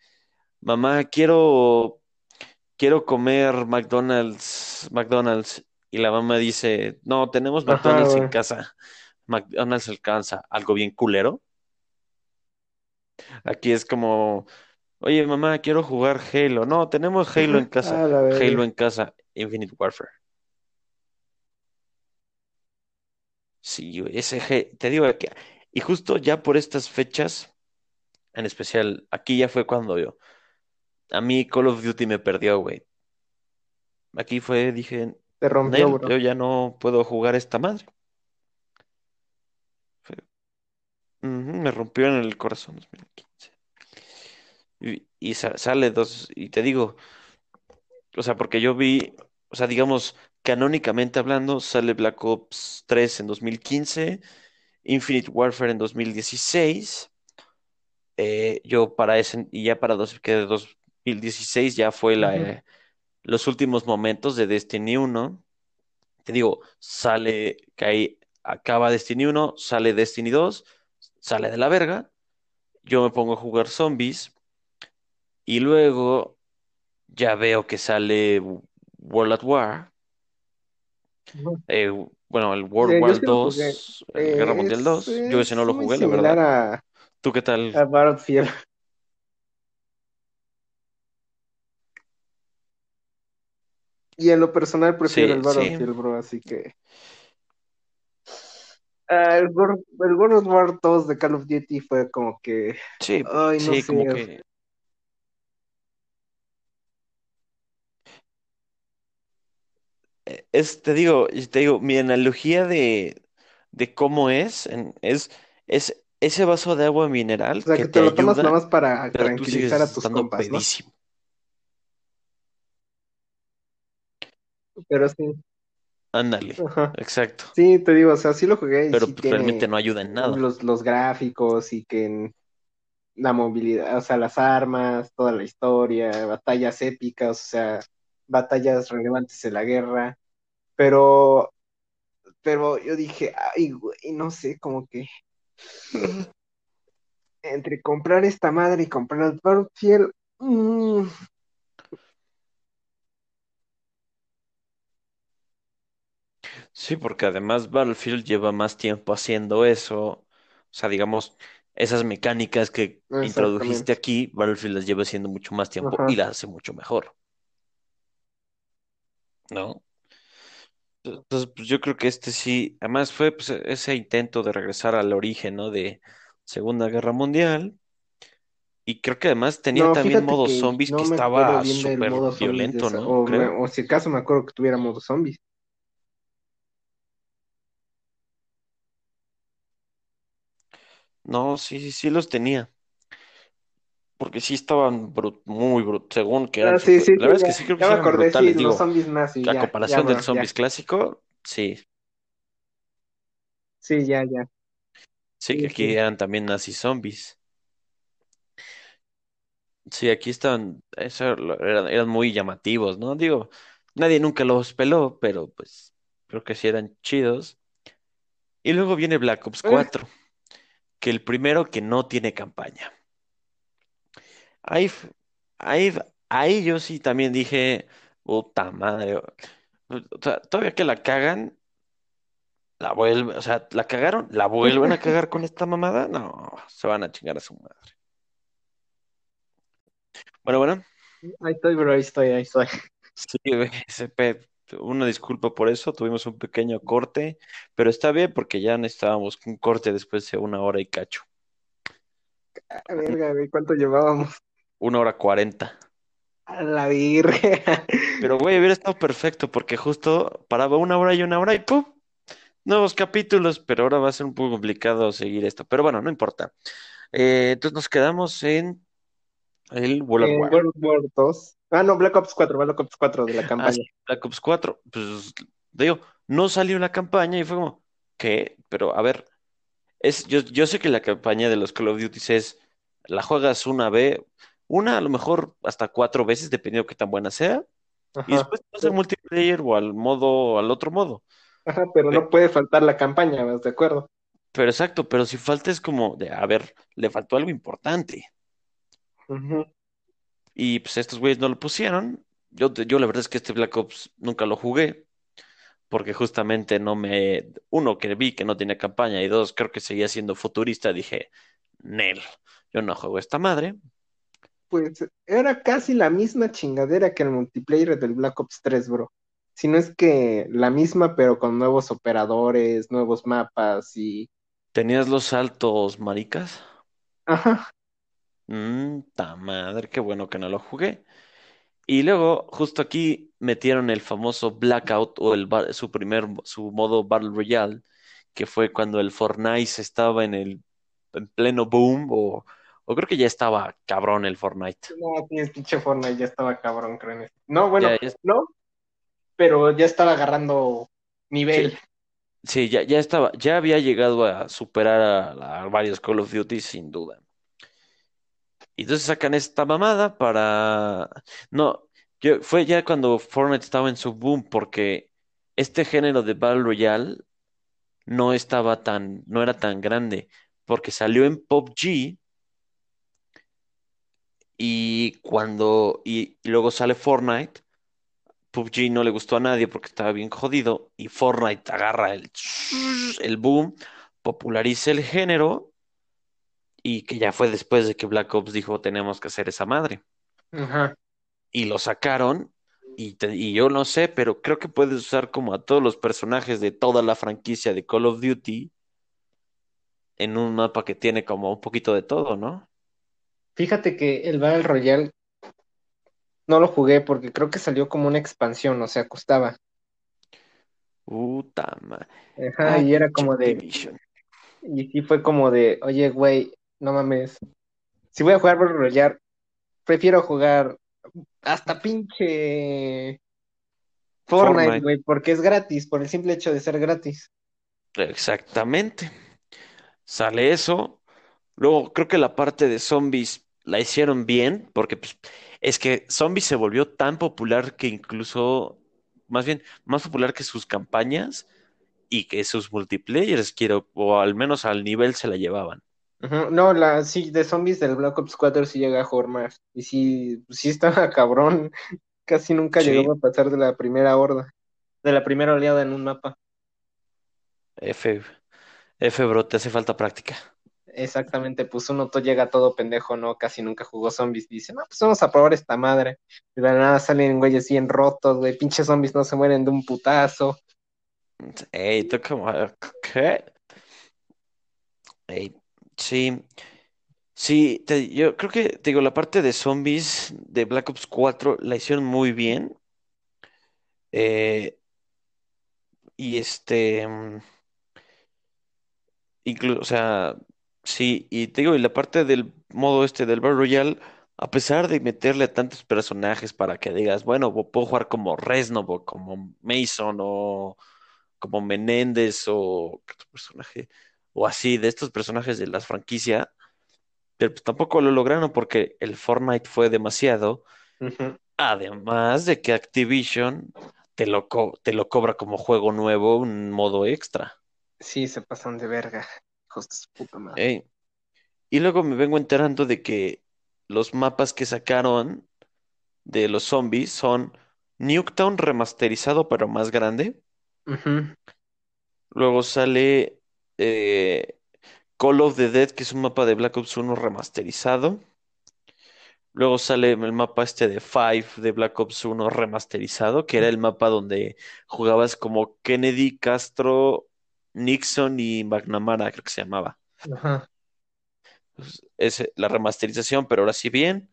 mamá, quiero quiero comer McDonald's, McDonald's, y la mamá dice, no, tenemos McDonald's en casa. McDonald's alcanza, algo bien culero. Aquí es como, oye mamá, quiero jugar Halo. No, tenemos Halo en (laughs) casa. Halo en casa, Infinite Warfare. Sí, ese te digo que, y justo ya por estas fechas, en especial, aquí ya fue cuando yo, a mí Call of Duty me perdió, güey. Aquí fue, dije, Te rompió, yo ya no puedo jugar esta madre. Me rompió en el corazón 2015. Y, y sale dos, y te digo, o sea, porque yo vi, o sea, digamos, canónicamente hablando, sale Black Ops 3 en 2015, Infinite Warfare en 2016, eh, yo para ese, y ya para dos, que 2016 ya fue la, eh, los últimos momentos de Destiny 1. Te digo, sale, que ahí acaba Destiny 1, sale Destiny 2, sale de la verga. Yo me pongo a jugar zombies y luego ya veo que sale World at War. Eh, bueno, el World War 2, Guerra Mundial 2. Yo ese no lo jugué, la verdad. ¿Tú qué tal? A Battlefield. Y en lo personal prefiero el Battlefield, bro, así que. Ah, el, World, War 2 de Call of Duty fue como que. Sí, sí como que. Eh, es, te digo, te digo, mi analogía de, de cómo es, es, es ese vaso de agua mineral. O sea, que, te, lo tomas nada más para tranquilizar a tus compas, ¿no? Pero sí. Ándale, exacto. Sí, te digo, o sea, sí lo jugué. pero pues, realmente no ayuda en nada. Los, los gráficos y que en la movilidad, o sea, las armas, toda la historia, batallas épicas, o sea, batallas relevantes en la guerra. Pero, pero yo dije, ay, güey, no sé, como que (laughs) entre comprar esta madre y comprar el Battlefield. Mm. Sí, porque además Battlefield lleva más tiempo haciendo eso. O sea, digamos, esas mecánicas que introdujiste aquí, Battlefield las lleva haciendo mucho más tiempo y las hace mucho mejor. ¿No? Entonces, pues yo creo que este sí, además fue pues, ese intento de regresar al origen, ¿no? De Segunda Guerra Mundial. Y creo que además tenía también modo zombies que estaba súper violento, ¿no? O, si acaso me acuerdo que tuviera modo zombies. No, sí, sí, sí los tenía. Porque sí estaban muy brutos, según que eran. Ah, sí, sí, la verdad es que sí creo que eran brutales, digo, los zombies más, La comparación del zombies clásico, sí. Sí, ya, ya. Sí, que aquí eran también nazi zombies. Sí, aquí estaban, eso, eran, eran muy llamativos, ¿no? Digo, nadie nunca los peló, pero pues creo que sí eran chidos. Y luego viene Black Ops 4, que el primero que no tiene campaña. Ahí, ahí, ahí yo sí también dije, puta madre. O sea, todavía que la cagan, la vuelven, o sea, la cagaron, la vuelven a cagar con esta mamada. No, se van a chingar a su madre. Bueno, bueno. Ahí estoy, bro, ahí estoy, ahí estoy. Sí, SP, una disculpa por eso, tuvimos un pequeño corte, pero está bien porque ya necesitábamos un corte después de una hora y cacho. A ah, verga, güey, ¿cuánto llevábamos? Una hora cuarenta. A la virgen. (laughs) Pero, güey, hubiera estado perfecto porque justo paraba una hora y una hora y ¡pum! Nuevos capítulos, pero ahora va a ser un poco complicado seguir esto. Pero bueno, no importa. Eh, entonces nos quedamos en el World War. World War 2. Ah, no, Black Ops 4, Black Ops 4 de la ah, campaña. Black Ops 4, pues digo, no salió la campaña y fue como, ¿qué? Pero a ver, es, yo, yo sé que la campaña de los Call of Duty es, la juegas una vez, una a lo mejor hasta cuatro veces, dependiendo de qué tan buena sea, y después vas al multiplayer o al modo, al otro modo. Ajá, pero, no puede faltar la campaña, ¿de acuerdo? Pero exacto, pero si falta es como de, a ver, le faltó algo importante. Y pues estos güeyes no lo pusieron. Yo, yo la verdad es que este Black Ops nunca lo jugué, porque justamente no me, uno, que vi que no tenía campaña, y dos, creo que seguía siendo futurista, dije, Nel, yo no juego esta madre. Pues era casi la misma chingadera que el multiplayer del Black Ops 3, bro. Si no es que la misma, pero con nuevos operadores, nuevos mapas y... ¿Tenías los saltos maricas? Ajá. Mmm, ta madre, qué bueno que no lo jugué. Y luego, justo aquí metieron el famoso Blackout o el, su primer, su modo Battle Royale, que fue cuando el Fortnite estaba en el en pleno boom, o, o creo que ya estaba cabrón el Fortnite. No, el pinche Fortnite ya estaba cabrón, creo. No, bueno, no, pero ya estaba agarrando nivel. Sí, ya, ya estaba, ya había llegado a superar a varios Call of Duty sin duda. Y entonces sacan esta mamada para... No, fue ya cuando Fortnite estaba en su boom porque este género de Battle Royale no estaba tan, no era tan grande, porque salió en PUBG y cuando, y, luego sale Fortnite, PUBG no le gustó a nadie porque estaba bien jodido y Fortnite agarra el, el boom, populariza el género y que ya fue después de que Black Ops dijo tenemos que hacer esa madre. Y lo sacaron y, y, yo no sé, pero creo que puedes usar como a todos los personajes de toda la franquicia de Call of Duty en un mapa que tiene como un poquito de todo, ¿no? Fíjate que el Battle Royale no lo jugué porque creo que salió como una expansión, o sea, costaba. Puta Ajá, y era como de. Y sí fue como de, oye, güey, no mames. Si voy a jugar Battle Royale, prefiero jugar hasta pinche Fortnite, güey, porque es gratis, por el simple hecho de ser gratis. Exactamente. Sale eso. Luego creo que la parte de zombies la hicieron bien, porque pues, es que zombies se volvió tan popular que incluso, más bien, más popular que sus campañas y que sus multiplayers, quiero, o al menos al nivel se la llevaban. No, la, sí, de zombies del Black Ops 4 sí llega a jugar Y sí, sí estaba (laughs) cabrón. Casi nunca llegó a pasar de la primera horda. De la primera oleada en un mapa. F, F, bro, te hace falta práctica. Exactamente, pues uno todo llega todo pendejo, ¿no? Casi nunca jugó zombies. Dice, no, pues vamos a probar esta madre. Y de la nada salen güeyes bien rotos, güey. Pinches zombies no se mueren de un putazo. Ey, tú como, ¿qué? Ey, Sí, sí, yo creo que, te digo, la parte de zombies de Black Ops 4 la hicieron muy bien. Eh, y este, mm, incluso, o sea, sí, y te digo, y la parte del modo este del Battle Royale, a pesar de meterle a tantos personajes para que digas, bueno, puedo jugar como Reznov como Mason o como Menéndez o ¿qué otro personaje? O así de estos personajes de la franquicia, pero pues tampoco lo lograron porque el Fortnite fue demasiado. Además de que Activision te lo, te lo cobra como juego nuevo un modo extra. Sí, se pasan de verga. Puta madre. Y luego me vengo enterando de que los mapas que sacaron de los zombies son Nuketown remasterizado pero más grande. Luego sale eh, Call of the Dead, que es un mapa de Black Ops 1 remasterizado. Luego sale el mapa este de Five de Black Ops 1 remasterizado, que era el mapa donde jugabas como Kennedy, Castro, Nixon y McNamara, creo que se llamaba. Ajá. Pues, es la remasterización, pero ahora sí bien.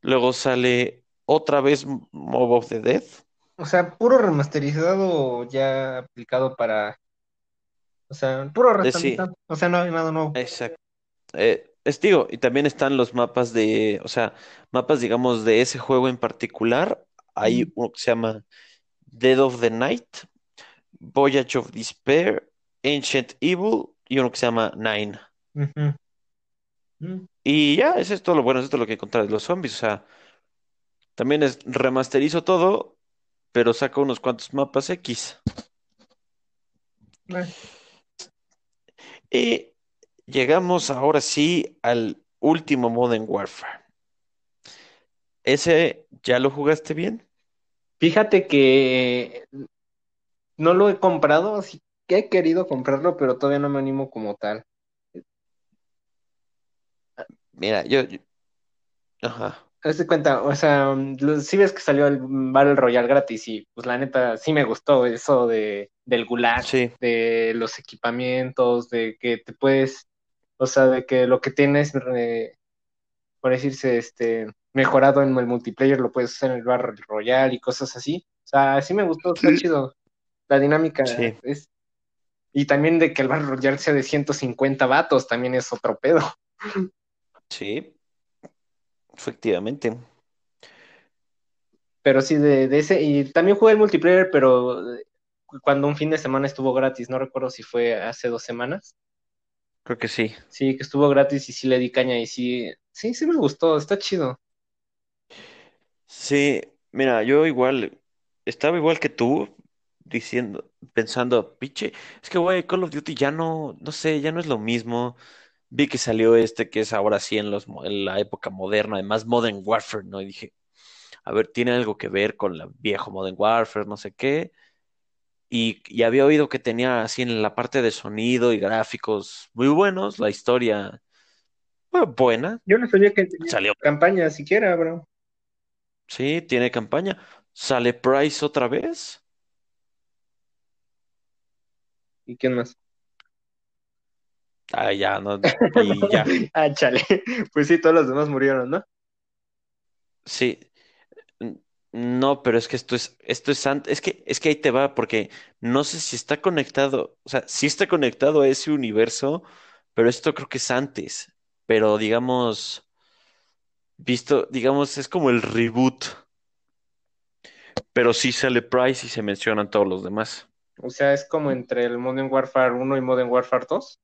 Luego sale otra vez Mob of the Dead. O sea, puro remasterizado ya aplicado para o sea, puro eh, restaurante. O sea, no hay nada nuevo. Exacto. Eh, es digo, y también están los mapas de, o sea, mapas, digamos, de ese juego en particular. Hay uno que se llama Dead of the Night, Voyage of Despair, Ancient Evil y uno que se llama Nine. Mm. Y ya, eso es todo lo bueno, eso es todo lo que encontrar de los zombies. O sea, también es remasterizo todo, pero saco unos cuantos mapas X. Eh. Y llegamos ahora sí al último Modern Warfare. ¿Ese ya lo jugaste bien? Fíjate que no lo he comprado, así que he querido comprarlo, pero todavía no me animo como tal. Mira, yo, ajá. Hazte cuenta, o sea, si ves que salió el Battle Royale gratis y pues la neta sí me gustó eso de del gulag, de los equipamientos, de que te puedes, o sea, de que lo que tienes, por decirse, este, mejorado en el multiplayer lo puedes hacer en el Battle Royale y cosas así. O sea, sí me gustó, está chido. La dinámica es... Y también de que el Battle Royale sea de 150 vatos, también es otro pedo. Sí, efectivamente. Pero sí, de, de, ese, y también jugué el multiplayer, pero cuando un fin de semana estuvo gratis, no recuerdo si fue hace dos semanas. Creo que sí. Sí, que estuvo gratis y sí le di caña y sí, Sí, sí me gustó, está chido. Sí, mira, yo igual, estaba igual que tú, diciendo, pensando, piche, es que güey, Call of Duty ya no, no sé, ya no es lo mismo. Vi que salió este que es ahora sí en los, en la época moderna, además Modern Warfare, ¿no? Y dije, a ver, tiene algo que ver con la viejo Modern Warfare, no sé qué. Y, y había oído que tenía así en la parte de sonido y gráficos muy buenos, la historia bueno, buena, Yo no sabía que tenía salió, campaña siquiera, bro. sí, tiene campaña. Sale Price otra vez. ¿Y quién más? Ah, ya, no, (laughs) y ya, ah, chale. Pues sí, todos los demás murieron, ¿no? sí. No, pero es que esto es, esto es antes, es que, es que ahí te va, porque no sé si está conectado, o sea, sí está conectado a ese universo, pero esto creo que es antes. Pero digamos, visto, digamos, es como el reboot, pero sí sale Price y se mencionan todos los demás. O sea, es como entre el Modern Warfare 1 y Modern Warfare 2.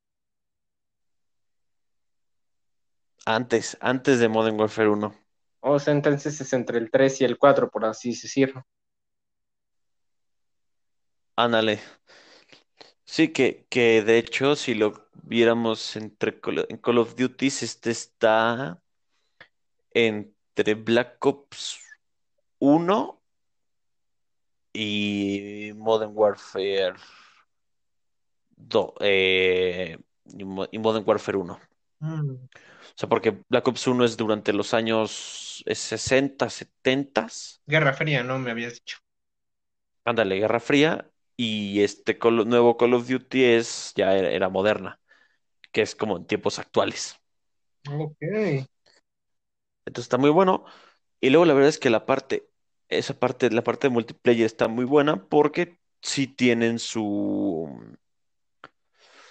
Antes, antes de Modern Warfare uno O sea, entonces es entre el 3 y el 4, por así decirlo. Ándale. Sí, que, que de hecho, si lo viéramos entre Call- en Call of Duty, este está entre Black Ops uno y Modern Warfare 2, eh, y Mo- y Modern Warfare uno. Mm. O sea, porque Black Ops uno es durante los años eh, 60, 70, Guerra Fría, ¿no? Me habías dicho. ándale, Guerra Fría, y este Call- nuevo Call of Duty es ya era, era moderna, que es como en tiempos actuales. Ok. Entonces está muy bueno. Y luego la verdad es que la parte, esa parte, la parte de multiplayer está muy buena porque sí tienen su,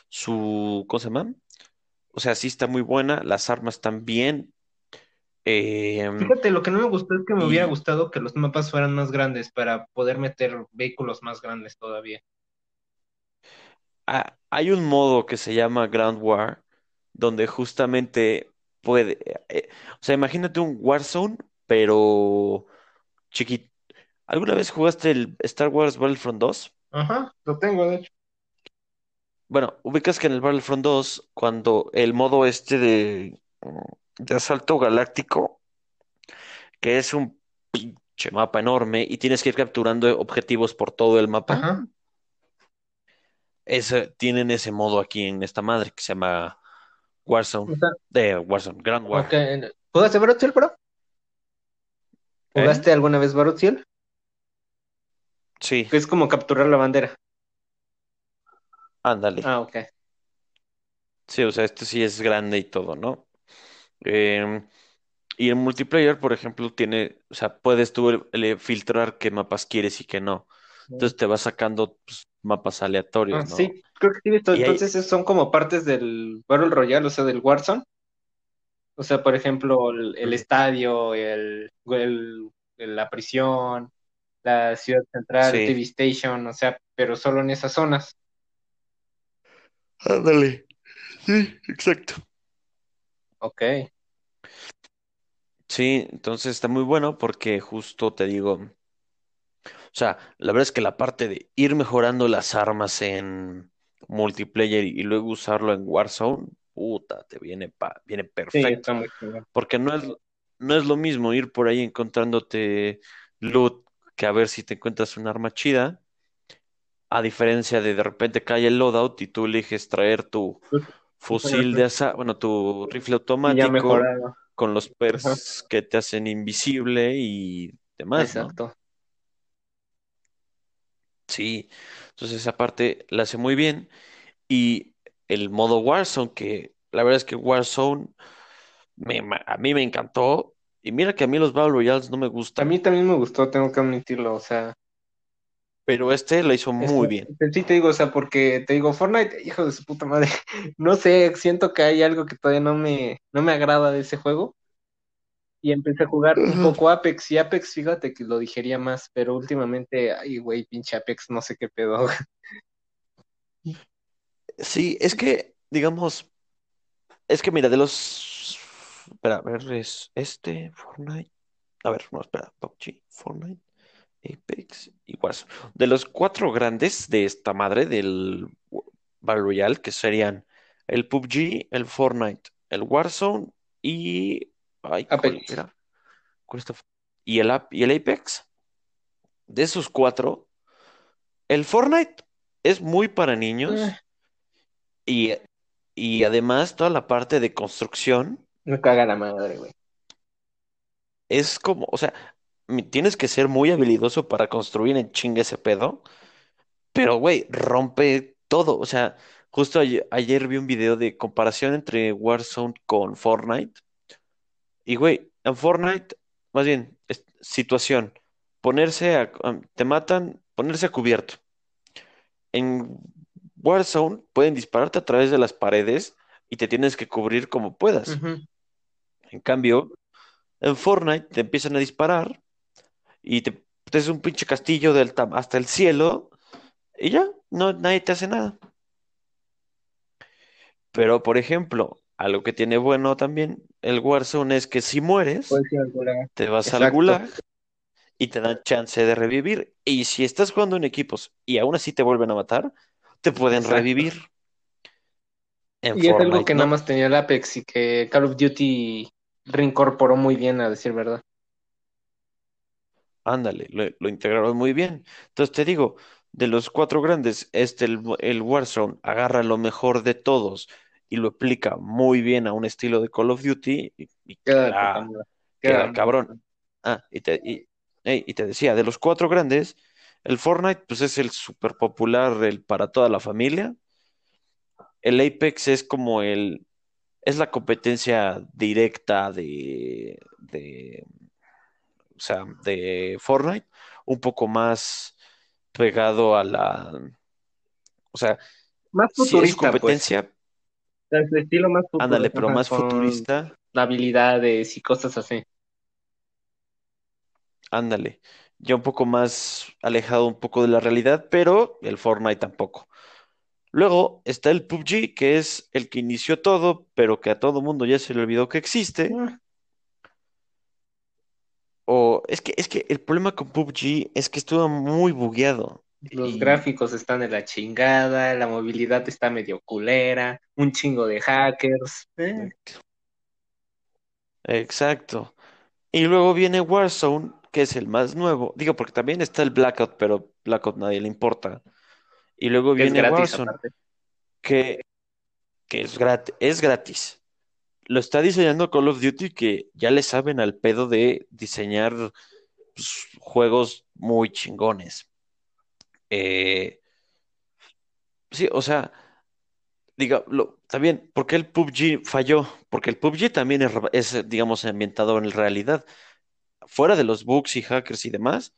su, ¿cómo se llama? O sea, sí está muy buena, las armas están bien. em, Fíjate, lo que no me gustó es que me hubiera gustado que los mapas fueran más grandes para poder meter vehículos más grandes todavía. ah, hay un modo que se llama Ground War, donde justamente puede, eh, o sea, imagínate un Warzone, pero chiquito. ¿Alguna vez jugaste el Star Wars Battlefront dos Ajá, lo tengo, de hecho. Bueno, ubicas que en el Battlefront 2, cuando el modo este de, de asalto galáctico, que es un pinche mapa enorme y tienes que ir capturando objetivos por todo el mapa, Ajá. ese, tienen ese modo aquí en esta madre que se llama Warzone, O sea, de Warzone, Grand War. ok. ¿Jugaste Battlefield, bro? ¿Eh? ¿Jugaste alguna vez Battlefield? Sí, Que es como capturar la bandera. Ándale. Ah, ok. Sí, o sea, este sí es grande y todo, ¿no? Em, y en multiplayer, por ejemplo, tiene, o sea, puedes tú el- el filtrar qué mapas quieres y qué no. Entonces te va sacando pues, mapas aleatorios, Ah, ¿no? sí, creo que sí. Y hay, Entonces esos son como partes del Battle Royale, o sea, del Warzone. O sea, por ejemplo, el, el estadio, el, el- la prisión, la ciudad central, TV sí, Station, o sea, pero solo en esas zonas. Ándale. Sí, exacto. Ok. Sí, entonces está muy bueno porque justo te digo, o sea, la verdad es que la parte de ir mejorando las armas en multiplayer y luego usarlo en Warzone, puta, te viene, pa- viene Sí, perfecto. está muy chingón. Porque no es, no es lo mismo ir por ahí encontrándote loot que a ver si te encuentras un arma chida, a diferencia de de repente cae el loadout y tú eliges traer tu fusil de asalto, bueno, tu rifle automático con los Ajá, perks que te hacen invisible y demás, ¿no? exacto. Sí, entonces esa parte la hace muy bien. Y el modo Warzone, que la verdad es que Warzone me- a mí me encantó. Y mira que a mí los Battle Royales no me A mí gustan, también me gustó, tengo que admitirlo, o sea, pero este lo hizo este, muy bien. sí te digo, o sea, porque te digo, Fortnite, hijo de su puta madre, (laughs) no sé, siento que hay algo que todavía no me, no me agrada de ese juego. Y empecé a jugar un poco Apex, y Apex, fíjate que lo digería más, pero últimamente, ay, güey, pinche Apex, no sé qué pedo. Sí, es que, digamos, es que mira, de los espera, a ver, es este, Fortnite. A ver, no, espera, PUBG, Fortnite, Apex y Warzone. De los cuatro grandes de esta madre del Battle Royale, que serían el PUBG, el Fortnite, el Warzone y. Ay, Apex. Y el, y el Apex. De esos cuatro, el Fortnite es muy para niños. Eh. (sighs) Y, y además, toda la parte de construcción. Me caga la madre, güey. Es como, o sea, tienes que ser muy habilidoso para construir en chingue ese pedo. Pero, güey, rompe todo. O sea, justo ayer, vi un video de comparación entre Warzone con Fortnite. Y, güey, en Fortnite, más bien, situación, ponerse a, te matan, ponerse a cubierto. En Warzone pueden dispararte a través de las paredes y te tienes que cubrir como puedas. En cambio, en Fortnite te empiezan a disparar y te, es un pinche castillo del, hasta el cielo y ya, no, nadie te hace nada. Pero, por ejemplo, algo que tiene bueno también el Warzone es que si mueres, te vas al gulag y te dan chance de revivir. Y si estás jugando en equipos y aún así te vuelven a matar, te pueden revivir. y es algo que nada más tenía el Apex y que Call of Duty reincorporó muy bien, a decir verdad. Ándale, lo integraron muy bien. Entonces te digo, de los cuatro grandes, este, el, el Warzone, agarra lo mejor de todos y lo aplica muy bien a un estilo de Call of Duty y, queda, cabrón. Ah, y te, y, te decía, de los cuatro grandes, el Fortnite pues es el súper popular el, para toda la familia. El Apex es como el, es la competencia directa de, de, o sea, de Fortnite, un poco más pegado a la, o sea, más futurista, es pues. competencia. Pues. estilo más futurista. Ándale, pero más futurista. Habilidades y cosas así. Ándale, ya un poco más alejado un poco de la realidad, pero el Fortnite tampoco. Luego está el PUBG, que es el que inició todo, pero que a todo mundo ya se le olvidó que existe. Ah. O es que, es que el problema con PUBG es que estuvo muy bugueado. Los gráficos están en la chingada, la movilidad está medio culera, un chingo de hackers. ¿eh? Exacto. Y luego viene Warzone, que es el más nuevo. Digo, porque también está el Blackout, pero Blackout nadie le importa. Y luego viene Warzone, que, que es, gratis, es gratis lo está diseñando Call of Duty que ya le saben al pedo de diseñar pues, juegos muy chingones. Eh, sí, o sea, diga, lo, también, ¿por qué el PUBG falló? Porque el PUBG también es, digamos, ambientado en realidad. Fuera de los bugs y hackers y demás,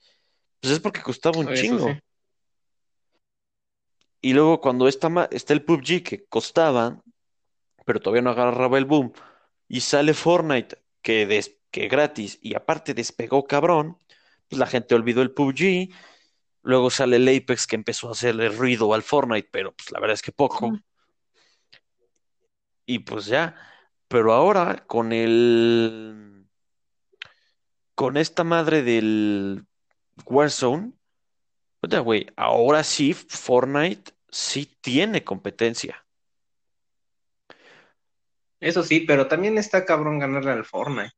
pues es porque costaba un chingo. Y luego cuando está, está el PUBG que costaba, pero todavía no agarraba el boom. Y sale Fortnite, que, que gratis, y aparte despegó cabrón, pues la gente olvidó el PUBG. Luego sale el Apex que empezó a hacerle ruido al Fortnite, pero pues la verdad es que poco. Y pues ya. Pero ahora con el. Con esta madre del Warzone. güey, ahora sí Fortnite sí tiene competencia. Eso sí, pero también está cabrón ganarle al Fortnite.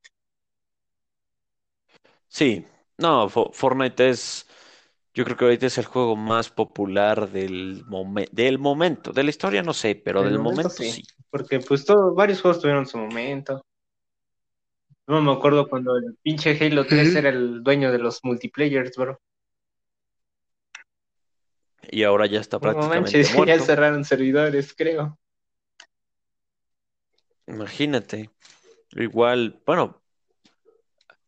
Sí, no, Fortnite es, yo creo que ahorita es el juego más popular del, del momento, de la historia no sé, pero del momento, sí. Porque pues todos, varios juegos tuvieron su momento. No me acuerdo cuando el pinche Halo 3 era el dueño de los multiplayers, bro. Y ahora ya está prácticamente (laughs) muerto. Ya cerraron servidores, creo. Imagínate. Igual, bueno,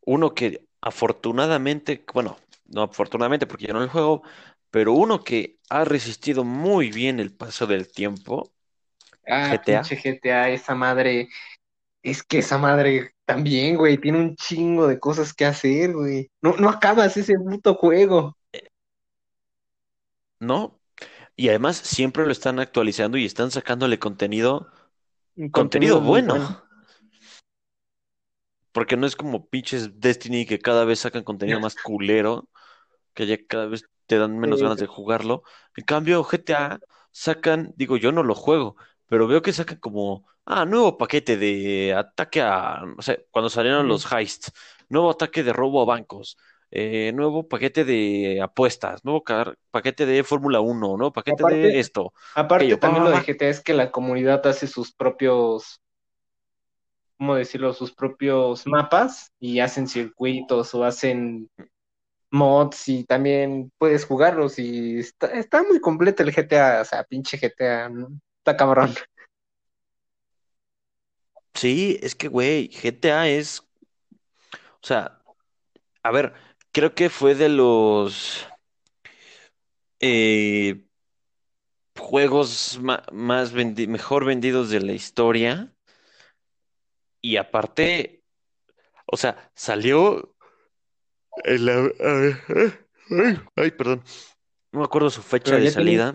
uno que afortunadamente, bueno, no afortunadamente porque yo no el juego, pero uno que ha resistido muy bien el paso del tiempo. Ah, GTA. GTA, esa madre. Es que esa madre también, güey, tiene un chingo de cosas que hacer, güey. No, no acabas ese puto juego. ¿No? Y además siempre lo están actualizando y están sacándole contenido contenido, bueno. porque no es como pinches Destiny que cada vez sacan contenido más culero, que ya cada vez te dan menos ganas de jugarlo. En cambio, GTA sacan, digo, yo no lo juego, pero veo que sacan como, ah, nuevo paquete de ataque a, o sea, cuando salieron los heists, nuevo ataque de robo a bancos, eh, nuevo paquete de apuestas, nuevo paquete de Fórmula 1, nuevo paquete de esto. Aparte, también lo de GTA es que la comunidad hace sus propios ¿cómo decirlo?, sus propios mapas y hacen circuitos o hacen mods y también puedes jugarlos y está, muy completo el GTA, o sea, pinche GTA, ¿no? Está cabrón. (laughs) Sí, es que, güey, GTA es, o sea, a ver, creo que fue de los eh, juegos más mejor vendidos de la historia y aparte, o sea, salió ay, perdón. No me acuerdo su fecha de salida,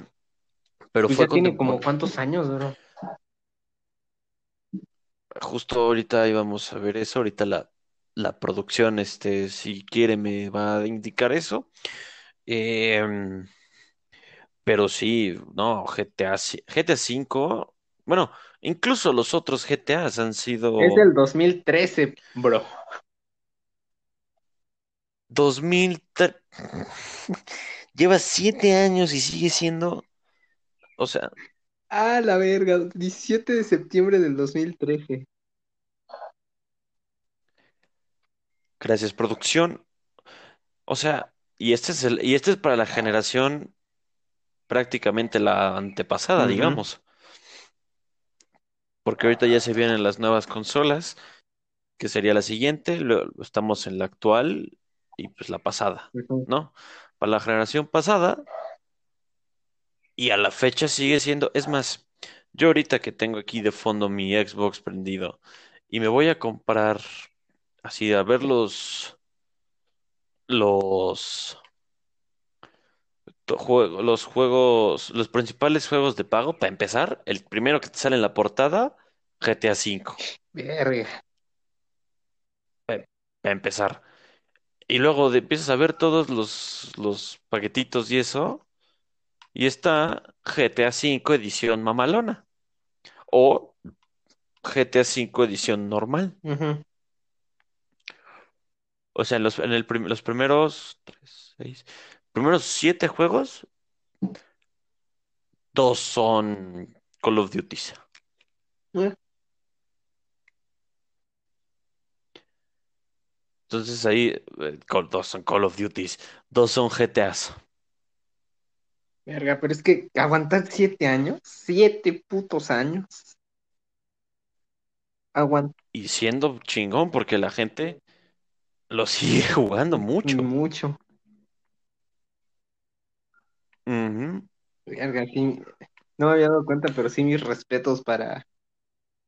pero pues fue ya tiene como cuántos años, bro. Justo ahorita íbamos a ver eso, ahorita la, la producción, este, si quiere, me va a indicar eso. Em, pero sí, no, GTA, GTA 5 bueno, incluso los otros GTAs han sido... Es del 2013, bro. 2013... (laughs) Lleva siete años y sigue siendo... O sea... Ah, la verga, 17 de septiembre del 2013. Gracias, producción. O sea, y este es el, y este es para la generación prácticamente la antepasada, digamos porque ahorita ya se vienen las nuevas consolas, que sería la siguiente, estamos en la actual y pues la pasada, ¿no? Para la generación pasada y a la fecha sigue siendo, es más, yo ahorita que tengo aquí de fondo mi Xbox prendido y me voy a comprar así a ver los los los juegos, los principales juegos de pago, para empezar, el primero que te sale en la portada, GTA V. Verga. Para empezar. Y luego empiezas a ver todos los, los paquetitos y eso. Y está GTA V edición mamalona. O GTA V edición normal. O sea, en los, en el los primeros tres, seis, primeros siete juegos, dos son Call of Duty. Eh. Entonces ahí, eh, dos son Call of Duties, dos son GTAs. Verga, pero es que aguantar siete años, siete putos años. Aguant y siendo chingón, porque la gente lo sigue (laughs) jugando mucho. Mucho. Verga, sí, no me había dado cuenta, pero sí mis respetos para,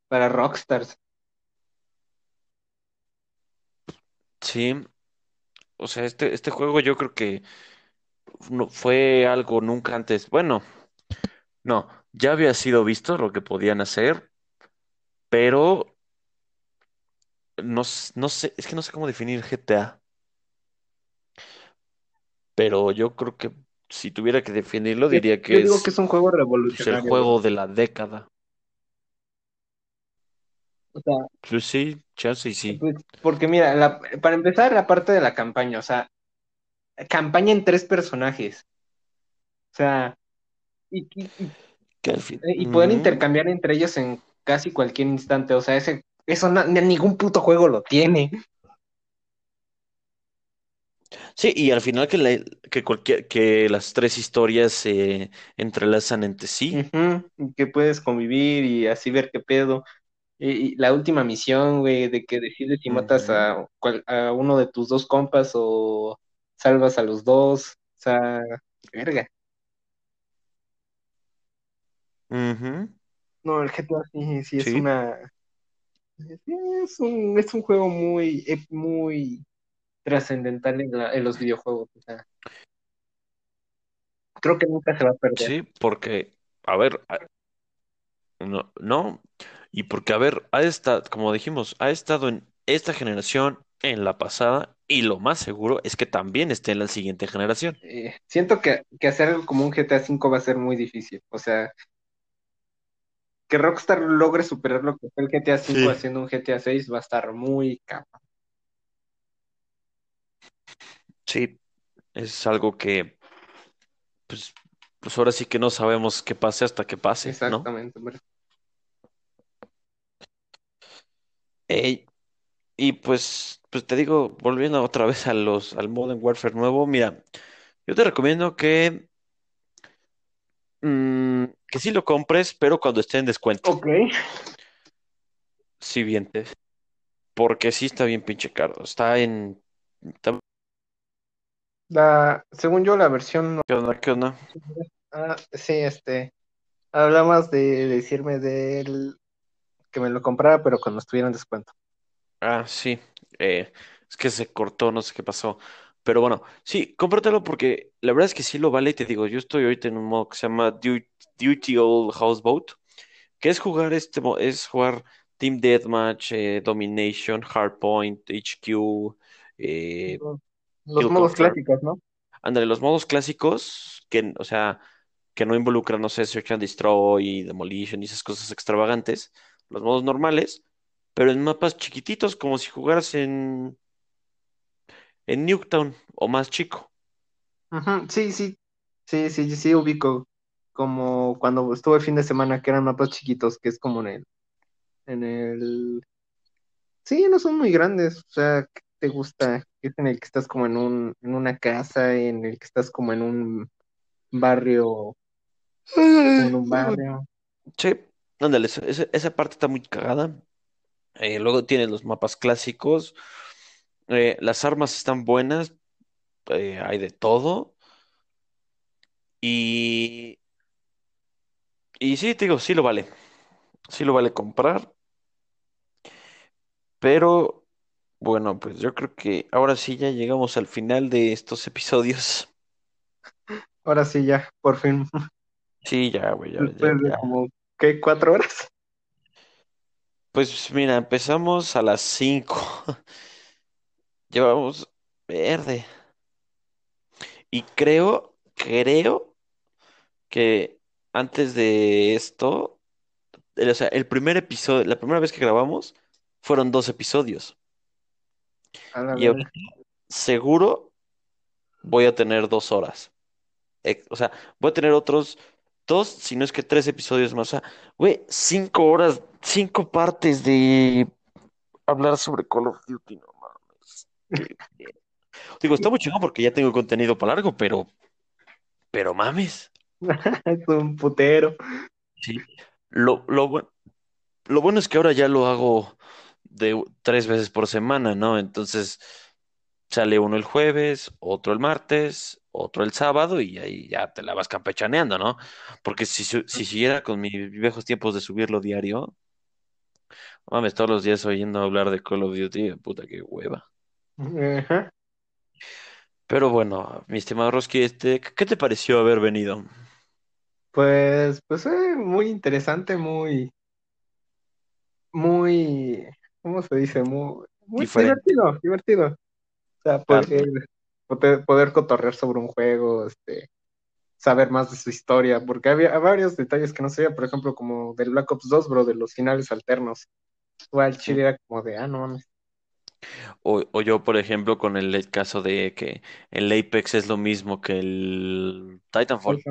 para Rockstars. Sí, o sea, este, este juego yo creo que no, fue algo nunca antes. Bueno, no, ya había sido visto lo que podían hacer, pero no, no sé, es que no sé cómo definir GTA. Pero yo creo que si tuviera que definirlo, diría que yo digo que es un juego revolucionario. el juego de la década. O sea, pues sí, chance sí. Pues, porque mira, para empezar, la parte de la campaña, o sea, campaña en tres personajes. O sea, y, y, pueden intercambiar entre ellos en casi cualquier instante. O sea, ese, eso ningún puto juego lo tiene. Sí, y al final que, que, cualquier, que las tres historias se entrelazan entre sí. que puedes convivir y así ver qué pedo. Y, la última misión, güey, de que decides si matas a, a uno de tus dos compas o salvas a los dos. O sea, verga. No, el GTA sí, sí es una. Es un, es un juego muy, muy trascendental en, los videojuegos. O sea, creo que nunca se va a perder. Sí, porque, a ver, no, no, y porque, a ver, ha estado, como dijimos, ha estado en esta generación, en la pasada, y lo más seguro es que también esté en la siguiente generación. Eh, siento que, hacer algo como un GTA V va a ser muy difícil. O sea, que Rockstar logre superar lo que fue el GTA V haciendo un GTA VI va a estar muy capa. Sí, es algo que, pues, pues ahora sí que no sabemos qué pase hasta que pase, Exactamente, ¿no? y pues, pues te digo, volviendo otra vez a los, al Modern Warfare nuevo, mira, yo te recomiendo que, mm, que sí lo compres, pero cuando esté en descuento. Ok. Sí, bien, porque sí está bien pinche caro. Está en... La, según yo, la versión... ¿Qué onda? ¿Qué onda? Ah, sí, este... Hablabas de decirme del... que me lo comprara, pero cuando estuviera en descuento. Ah, sí. Eh, es que se cortó, no sé qué pasó. Pero bueno, sí, cómpratelo porque la verdad es que sí lo vale. Y te digo, yo estoy ahorita en un modo que se llama Duty, Old Houseboat, que es jugar este, es jugar Team Deathmatch, eh, Domination, Hardpoint, HQ. Eh, los modos clásicos, ¿no? Ándale, los modos clásicos, que, o sea, que no involucran, no sé, Search and Destroy, Demolition y esas cosas extravagantes. Los modos normales pero en mapas chiquititos, como si jugaras en, en Nuketown o más chico. sí, sí, sí, sí, sí, ubico. Como cuando estuve el fin de semana, que eran mapas chiquitos, que es como en el, en el... Sí, no son muy grandes, o sea, ¿qué te gusta? Es en el que estás como en un, en una casa, en el que estás como en un barrio, en un barrio. Sí, ándale, esa, esa parte está muy cagada. Eh, luego tienes los mapas clásicos. Eh, las armas están buenas. Eh, hay de todo. Y. Y sí, te digo, sí lo vale. Sí lo vale comprar. Pero. Bueno, pues yo creo que ahora sí ya llegamos al final de estos episodios. Ahora sí, ya, por fin. Sí, ya, güey, ya, como, ¿qué? ¿Cuatro horas? Pues mira, empezamos a las 5. (laughs) Llevamos verde. Y creo, creo que antes de esto, o sea, el primer episodio, la primera vez que grabamos, fueron dos episodios. y seguro voy a tener dos horas. O sea, voy a tener otros dos, si no es que tres episodios más. O sea, güey, cinco horas cinco partes de hablar sobre Call of Duty, no. Digo, está muy chingón porque ya tengo contenido para largo, pero, pero mames. (laughs) es un putero. Sí. Lo, lo, lo bueno es que ahora ya lo hago de tres veces por semana, ¿no? Entonces sale uno el jueves, otro el martes, otro el sábado y ahí ya te la vas campechaneando, ¿no? Porque si, si siguiera con mis viejos tiempos de subirlo diario, Mames, todos los días oyendo hablar de Call of Duty, puta que hueva. Pero bueno, mi estimado Roski, este, ¿qué te pareció haber venido? Pues, pues eh, muy interesante, muy, muy, ¿cómo se dice? Muy, muy divertido, divertido. O sea, poder, poder, cotorrear sobre un juego, este, saber más de su historia, porque había varios detalles que no sabía, por ejemplo, como del Black Ops 2, bro, de los finales alternos. Igual Chile era como de, ah, no mames. O, yo, por ejemplo, con el caso de que el Apex es lo mismo que el Titanfall.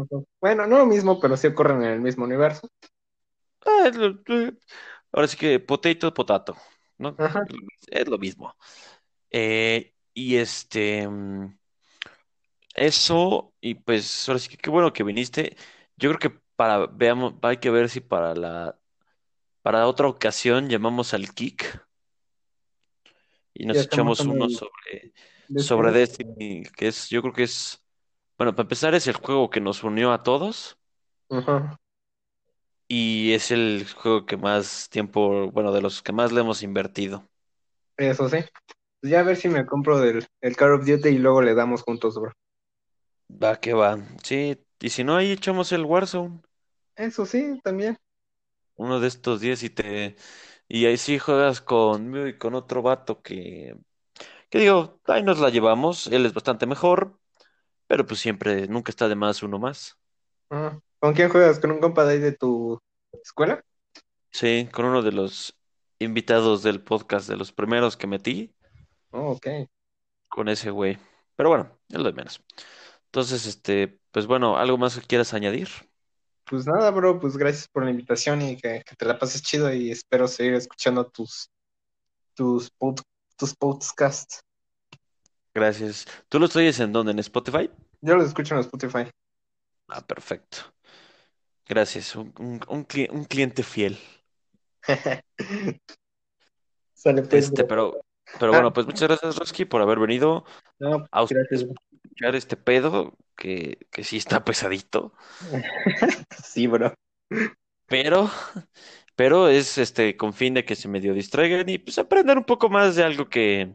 Bueno, no lo mismo, pero sí ocurren en el mismo universo. Ah, ahora sí que potato, potato, ¿no? Es lo mismo. Eh, y este, mm, eso, y pues ahora sí que qué bueno que viniste. Yo creo que para, veamos, hay que ver si para la para otra ocasión llamamos al Kik y nos echamos uno sobre, sobre Destiny, que es, yo creo que es, bueno, para empezar es el juego que nos unió a todos. Y es el juego que más tiempo, bueno, de los que más le hemos invertido. Eso sí. Pues ya a ver si me compro del, el Call of Duty y luego le damos juntos, bro. Va que va. Sí, y si no, ahí echamos el Warzone. Eso sí, también uno de estos días y te, Y ahí sí juegas conmigo y con otro vato que, que digo, ahí nos la llevamos, él es bastante mejor, pero pues siempre, nunca está de más uno más. Ah, ¿Con quién juegas? ¿Con un compa de ahí de tu escuela? Sí, con uno de los invitados del podcast, de los primeros que metí, Oh, ok. con ese güey. Pero bueno, es lo de menos. Entonces, este, pues bueno, ¿algo más que quieras añadir? Pues nada, bro, pues gracias por la invitación y que, que te la pases chido y espero seguir escuchando tus, tus, pod- tus podcasts. Gracias. ¿Tú lo oyes en dónde? ¿En Spotify? Yo los escucho en Spotify. Ah, perfecto. Gracias. Un, un- un cli- un cliente fiel. (laughs) Sale pues, Este, pero, pero Ah, bueno, pues muchas gracias, Roski, por haber venido no, a gracias. Escuchar este pedo, que, que sí está (laughs) pesadito, (laughs) Sí, bro. pero, pero es este con fin de que se medio distraigan y pues aprendan un poco más de algo que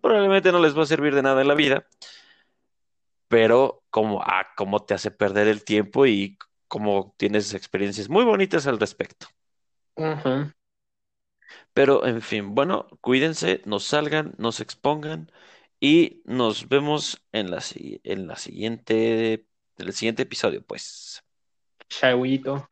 probablemente no les va a servir de nada en la vida, pero como, ah, cómo te hace perder el tiempo y cómo tienes experiencias muy bonitas al respecto. Pero, en fin, bueno, cuídense, no salgan, no se expongan y nos vemos en la, en la siguiente, en el siguiente episodio, pues. Chauito.